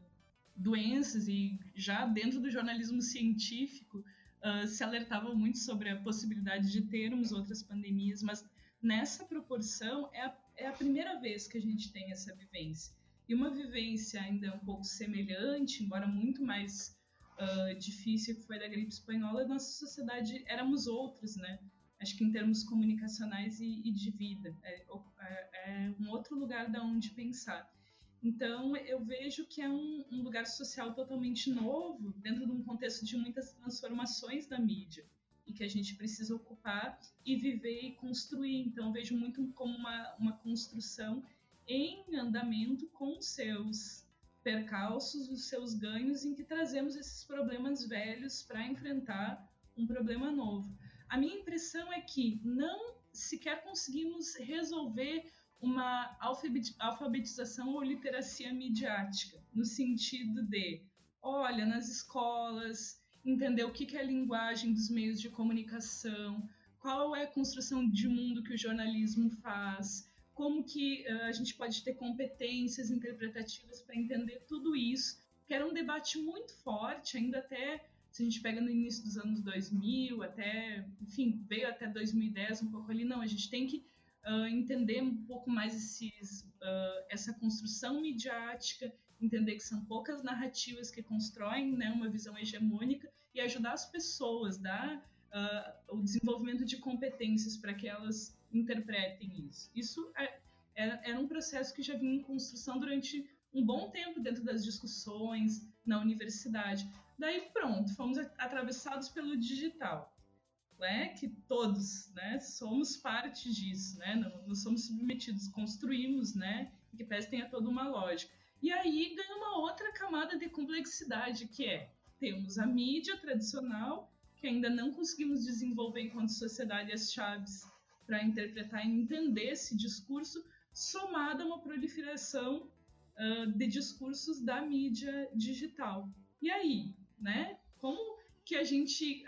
doenças e já dentro do jornalismo científico uh, se alertava muito sobre a possibilidade de termos outras pandemias, mas nessa proporção é a, é a primeira vez que a gente tem essa vivência. E uma vivência ainda um pouco semelhante, embora muito mais uh, difícil que foi da gripe espanhola, nossa sociedade éramos outros, né? Acho que em termos comunicacionais e, e de vida. É, é, é, um outro lugar da onde pensar. Então, eu vejo que é um, um, lugar social totalmente novo, dentro de um contexto de muitas transformações da mídia, e que a gente precisa ocupar e viver e construir. Então, vejo muito como uma, uma construção em andamento com seus percalços, os seus ganhos, em que trazemos esses problemas velhos para enfrentar um problema novo. A minha impressão é que não sequer conseguimos resolver uma alfabetização ou literacia midiática, no sentido de, olha, nas escolas, entender o que é a linguagem dos meios de comunicação, qual é a construção de mundo que o jornalismo faz, como que uh, a gente pode ter competências interpretativas para entender tudo isso, que era um debate muito forte, ainda até, se a gente pega no início dos anos 2000, até, enfim, veio até 2010 um pouco ali, não, a gente tem que uh, entender um pouco mais esses, uh, essa construção midiática, entender que são poucas narrativas que constroem né, uma visão hegemônica e ajudar as pessoas, dar uh, o desenvolvimento de competências para que elas interpretem isso. Isso é, é, era um processo que já vinha em construção durante um bom tempo dentro das discussões na universidade. Daí pronto, fomos atravessados pelo digital né, que todos né, somos parte disso, né, não, somos submetidos, construímos, né, que pese tenha toda uma lógica. E aí ganha uma outra camada de complexidade, que é, temos a mídia tradicional, que ainda não conseguimos desenvolver enquanto sociedade as chaves para interpretar e entender esse discurso, somada a uma proliferação uh, de discursos da mídia digital. E aí, né? Como que a gente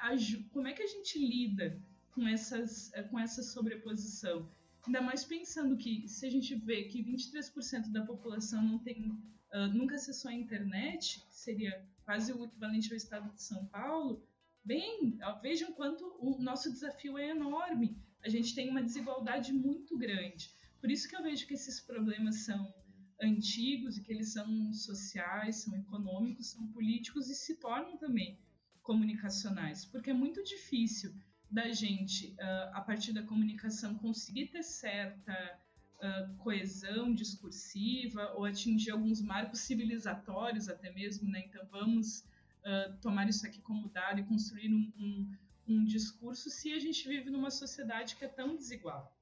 como é que a gente lida com essas eh, com essa sobreposição? Ainda mais pensando que se a gente vê que 23% da população não tem uh, nunca acessou a internet, que seria quase o equivalente ao estado de São Paulo, bem, vejam quanto o nosso desafio é enorme. A gente tem uma desigualdade muito grande. Por isso que eu vejo que esses problemas são antigos e que eles são sociais, são econômicos, são políticos e se tornam também comunicacionais, porque é muito difícil da gente, uh, a partir da comunicação, conseguir ter certa uh, coesão discursiva ou atingir alguns marcos civilizatórios até mesmo, né? Então vamos uh, tomar isso aqui como dado e construir um, um, um discurso se a gente vive numa sociedade que é tão desigual.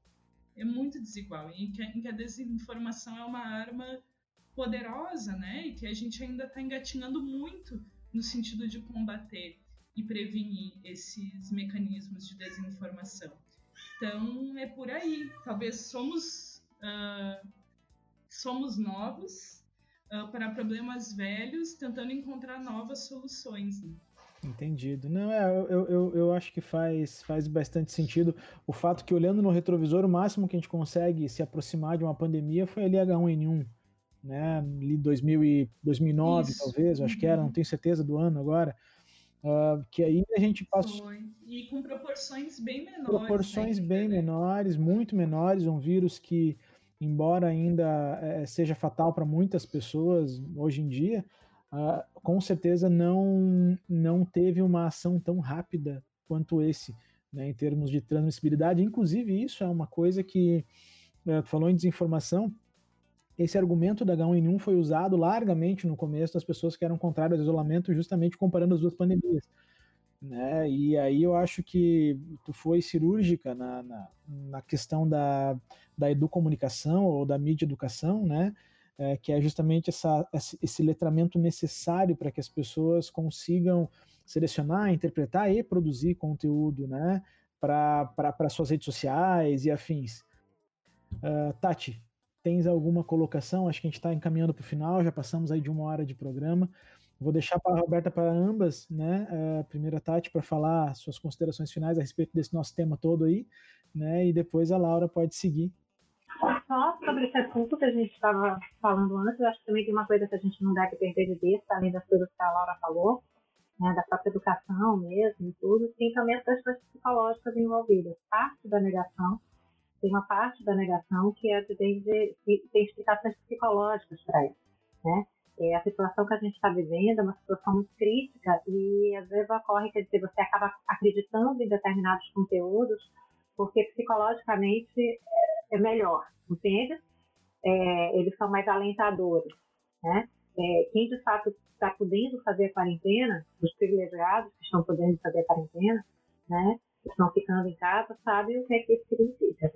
É muito desigual, em que, em que a desinformação é uma arma poderosa, né? E que a gente ainda está engatinhando muito no sentido de combater e prevenir esses mecanismos de desinformação. Então é por aí. Talvez somos uh, somos novos uh, para problemas velhos, tentando encontrar novas soluções. Né? Entendido. Não, é, eu, eu, eu acho que faz, faz bastante sentido o fato que, olhando no retrovisor, o máximo que a gente consegue se aproximar de uma pandemia foi ali H1N1 né? Ali 2000 e 2009 Isso. talvez, acho que era, não uhum. tenho certeza do ano agora. Uh, que aí a gente passou. Foi. E com proporções bem menores. Proporções bem né? menores, muito menores. Um vírus que, embora ainda é, seja fatal para muitas pessoas hoje em dia, uh, com certeza não, não teve uma ação tão rápida quanto esse, né, em termos de transmissibilidade. Inclusive, isso é uma coisa que. Uh, falou em desinformação, esse argumento da H1N1 foi usado largamente no começo das pessoas que eram contrárias ao isolamento, justamente comparando as duas pandemias. Né? E aí eu acho que tu foi cirúrgica na, na, na questão da, da educomunicação ou da mídia educação, né? É, que é justamente essa, esse letramento necessário para que as pessoas consigam selecionar, interpretar e produzir conteúdo né? para suas redes sociais e afins. Uh, Tati, tens alguma colocação? Acho que a gente está encaminhando para o final, já passamos aí de uma hora de programa. Vou deixar para a Roberta para ambas, né? A eh, primeira Tati para falar suas considerações finais a respeito desse nosso tema todo aí, né? E depois a Laura pode seguir. Só sobre esse assunto que a gente estava falando antes, eu acho que também tem uma coisa que a gente não deve perder de vista, além das coisas que a Laura falou, né, da própria educação mesmo e tudo, tem também as questões psicológicas envolvidas. Parte da negação tem uma parte da negação que é de, tem explicações psicológicas para isso, né? É, a situação que a gente está vivendo é uma situação muito crítica e às vezes ocorre, quer dizer, você acaba acreditando em determinados conteúdos porque psicologicamente é, melhor, entende? É, eles são mais alentadores, né? É, quem de fato está podendo fazer a quarentena, os privilegiados que estão podendo fazer a quarentena, né? estão ficando em casa sabe o que é que isso significa.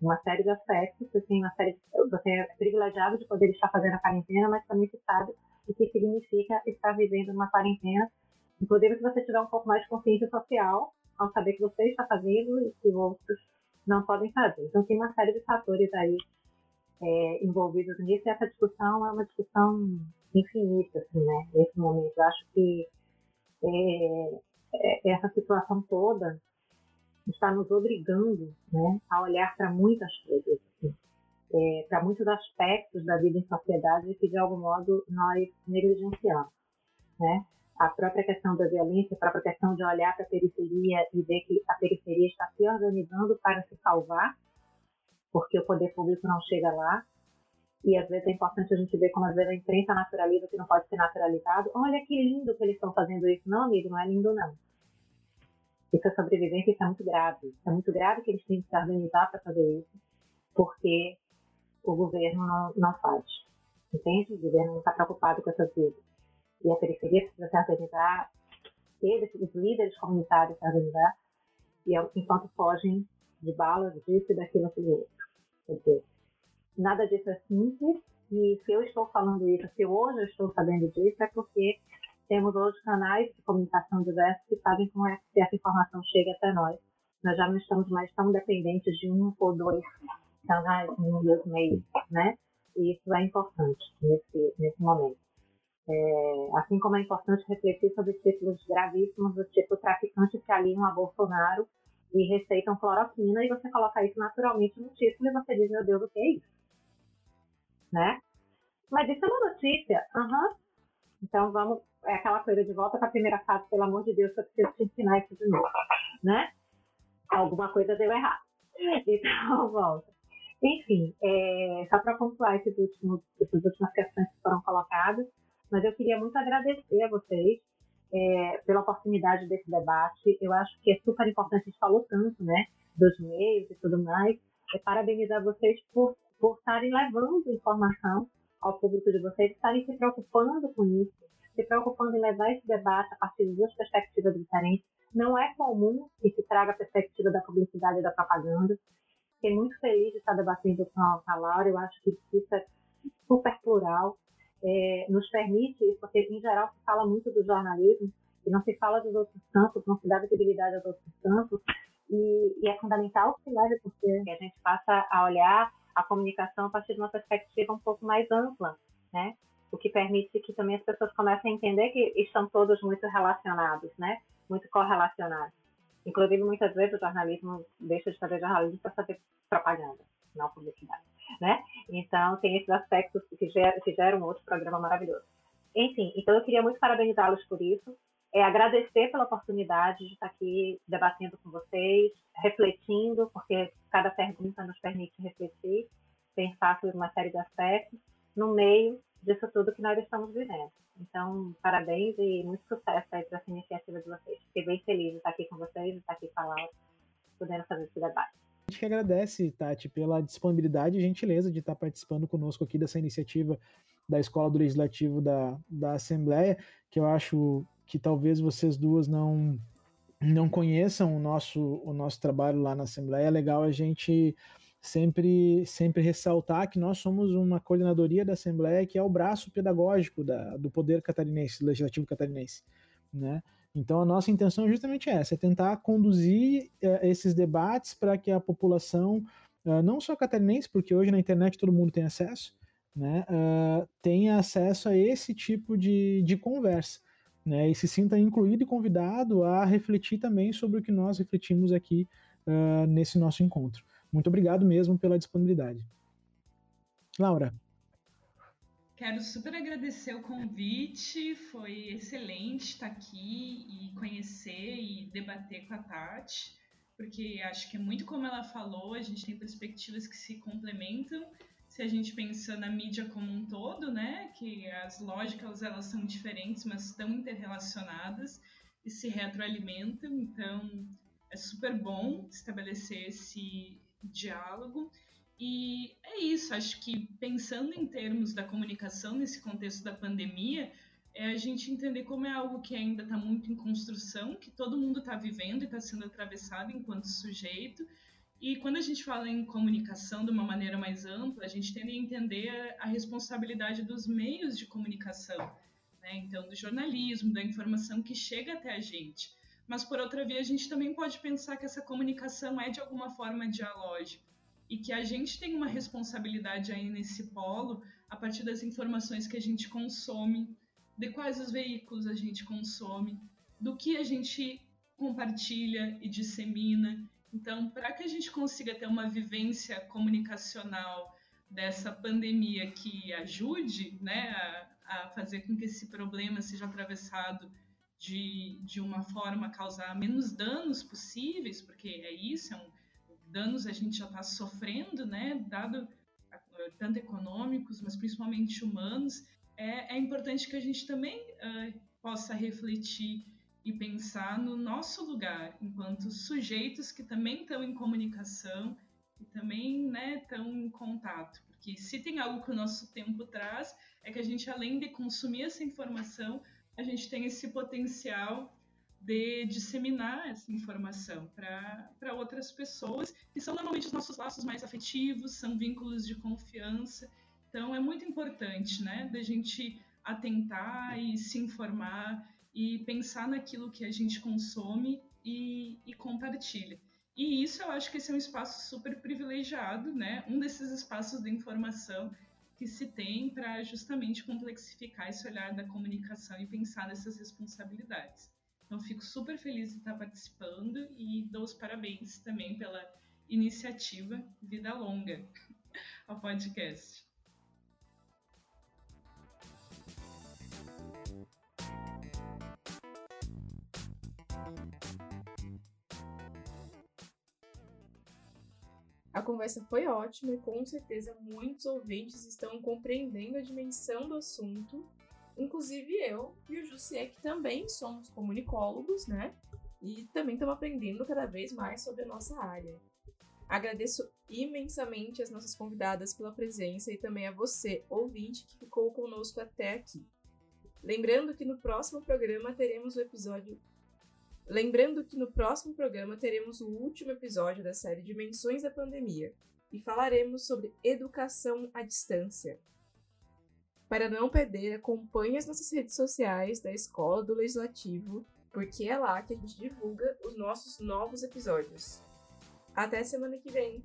Uma série de aspectos, você tem uma série de, você é privilegiado de poder estar fazendo a quarentena, mas também sabe o que significa estar vivendo uma quarentena. Inclusive, se você tiver um pouco mais de consciência social, ao saber que você está fazendo e que outros não podem fazer. Então, tem uma série de fatores aí é, envolvidos nisso, e essa discussão é uma discussão infinita, assim, né? Nesse momento. Eu acho que é, é, essa situação toda está nos obrigando né, a olhar para muitas coisas, assim, é, para muitos aspectos da vida em sociedade que, de algum modo, nós negligenciamos. Né? A própria questão da violência, a própria questão de olhar para a periferia e ver que a periferia está se organizando para se salvar, porque o poder público não chega lá. E às vezes é importante a gente ver como às vezes a imprensa naturaliza o que não pode ser naturalizado. Olha que lindo que eles estão fazendo isso. Não, amigo, não é lindo não. Isso é sobrevivência, isso é muito grave. É muito grave que eles tenham que se organizar para fazer isso, porque o governo não, não faz. Entende? O governo não está preocupado com essas vidas. E a periferia precisa se organizar, eles, os líderes comunitários se organizar, e é enquanto fogem de balas, disso e daquilo, aquilo outro. Quer dizer, nada disso é simples, e se eu estou falando isso, se hoje eu estou sabendo disso, é porque temos hoje canais de comunicação diversos que fazem com que essa informação chegue até nós. Nós já não estamos mais tão dependentes de um ou dois canais, um dos meios, né? E isso é importante nesse, nesse momento. É, assim como é importante refletir sobre títulos gravíssimos do tipo traficantes que aliam a Bolsonaro e receitam cloroquina e você coloca isso naturalmente no título e você diz, meu Deus, o que é isso? Né? Mas isso é uma notícia. Uhum. Então vamos, é aquela coisa de volta para a primeira fase, pelo amor de Deus, eu preciso te ensinar isso de novo. Né? Alguma coisa deu errado. Então, (laughs) volta. Enfim, é, só para pontuar esses últimos, essas últimas questões que foram colocadas, mas eu queria muito agradecer a vocês é, pela oportunidade desse debate. Eu acho que é super importante, a gente falou tanto, né, dos meios e tudo mais. É parabenizar vocês por, por estarem levando informação ao público de vocês, estarem se preocupando com isso, se preocupando em levar esse debate a partir de duas perspectivas diferentes. Não é comum que se traga a perspectiva da publicidade e da propaganda. Fiquei muito feliz de estar debatendo com a Laura. Eu acho que isso é super plural é, nos permite isso, porque em geral se fala muito do jornalismo e não se fala dos outros campos, não se dá visibilidade aos outros campos, e, e é fundamental que porque a gente passa a olhar a comunicação a partir de uma perspectiva um pouco mais ampla, né? O que permite que também as pessoas comecem a entender que estão todos muito relacionados, né? Muito correlacionados. Inclusive, muitas vezes o jornalismo deixa de fazer jornalismo para fazer propaganda, não publicidade né? Então, tem esses aspectos que, ger que geram outro programa maravilhoso. Enfim, então eu queria muito parabenizá-los por isso, é, agradecer pela oportunidade de estar aqui debatendo com vocês, refletindo, porque cada pergunta nos permite refletir, pensar sobre uma série de aspectos, no meio disso tudo que nós estamos vivendo. Então, parabéns e muito sucesso aí para essa iniciativa de vocês. Fiquei bem feliz de estar aqui com vocês, de estar aqui falando, podendo fazer esse debate. A gente que agradece, Tati, pela disponibilidade e gentileza de estar participando conosco aqui dessa iniciativa da Escola do Legislativo da, da Assembleia, que eu acho que talvez vocês duas não não conheçam o nosso, o nosso trabalho lá na Assembleia. É legal a gente sempre, sempre ressaltar que nós somos uma coordenadoria da Assembleia que é o braço pedagógico da, do poder catarinense, do legislativo catarinense, né? Então, a nossa intenção é justamente essa: é tentar conduzir uh, esses debates para que a população, uh, não só catarinense, porque hoje na internet todo mundo tem acesso, né, uh, tenha acesso a esse tipo de, de conversa. Né, e se sinta incluído e convidado a refletir também sobre o que nós refletimos aqui nesse nosso encontro. Muito obrigado mesmo pela disponibilidade. Laura. Quero super agradecer o convite, foi excelente estar aqui e conhecer e debater com a Tati, porque acho que é muito como ela falou, a gente tem perspectivas que se complementam. Se a gente pensa na mídia como um todo, né, que as lógicas elas são diferentes, mas estão interrelacionadas e se retroalimentam, então é super bom estabelecer esse diálogo. E é isso, acho que pensando em termos da comunicação nesse contexto da pandemia, é a gente entender como é algo que ainda está muito em construção, que todo mundo está vivendo e está sendo atravessado enquanto sujeito. E quando a gente fala em comunicação de uma maneira mais ampla, a gente tende a entender a responsabilidade dos meios de comunicação, né? então do jornalismo, da informação que chega até a gente. Mas por outra via, a gente também pode pensar que essa comunicação é de alguma forma dialógica e que a gente tem uma responsabilidade aí nesse polo a partir das informações que a gente consome, de quais os veículos a gente consome, do que a gente compartilha e dissemina. Então, para que a gente consiga ter uma vivência comunicacional dessa pandemia que ajude né, a, a fazer com que esse problema seja atravessado de, de uma forma a causar menos danos possíveis, porque é isso, é um, danos a gente já está sofrendo, né, dado tanto econômicos, mas principalmente humanos, é, é importante que a gente também uh, possa refletir e pensar no nosso lugar enquanto sujeitos que também estão em comunicação e também estão né, em contato. Porque se tem algo que o nosso tempo traz, é que a gente, além de consumir essa informação, a gente tem esse potencial de disseminar essa informação para outras pessoas, que são normalmente os nossos laços mais afetivos, são vínculos de confiança. Então é muito importante, né, da gente atentar e se informar e pensar naquilo que a gente consome e, e compartilha. E isso eu acho que esse é um espaço super privilegiado, né? Um desses espaços de informação que se tem para justamente complexificar esse olhar da comunicação e pensar nessas responsabilidades. Então, fico super feliz de estar participando e dou os parabéns também pela iniciativa Vida Longa (laughs) ao podcast. A conversa foi ótima e com certeza muitos ouvintes estão compreendendo a dimensão do assunto Inclusive eu e o Jussier, que também somos comunicólogos, né? E também estamos aprendendo cada vez mais sobre a nossa área. Agradeço imensamente as nossas convidadas pela presença e também a você, ouvinte, que ficou conosco até aqui. Lembrando que no próximo programa teremos o episódio. Lembrando que no próximo programa teremos o último episódio da série Dimensões da Pandemia e falaremos sobre educação à distância. Para não perder, acompanhe as nossas redes sociais da Escola do Legislativo, porque é lá que a gente divulga os nossos novos episódios. Até semana que vem!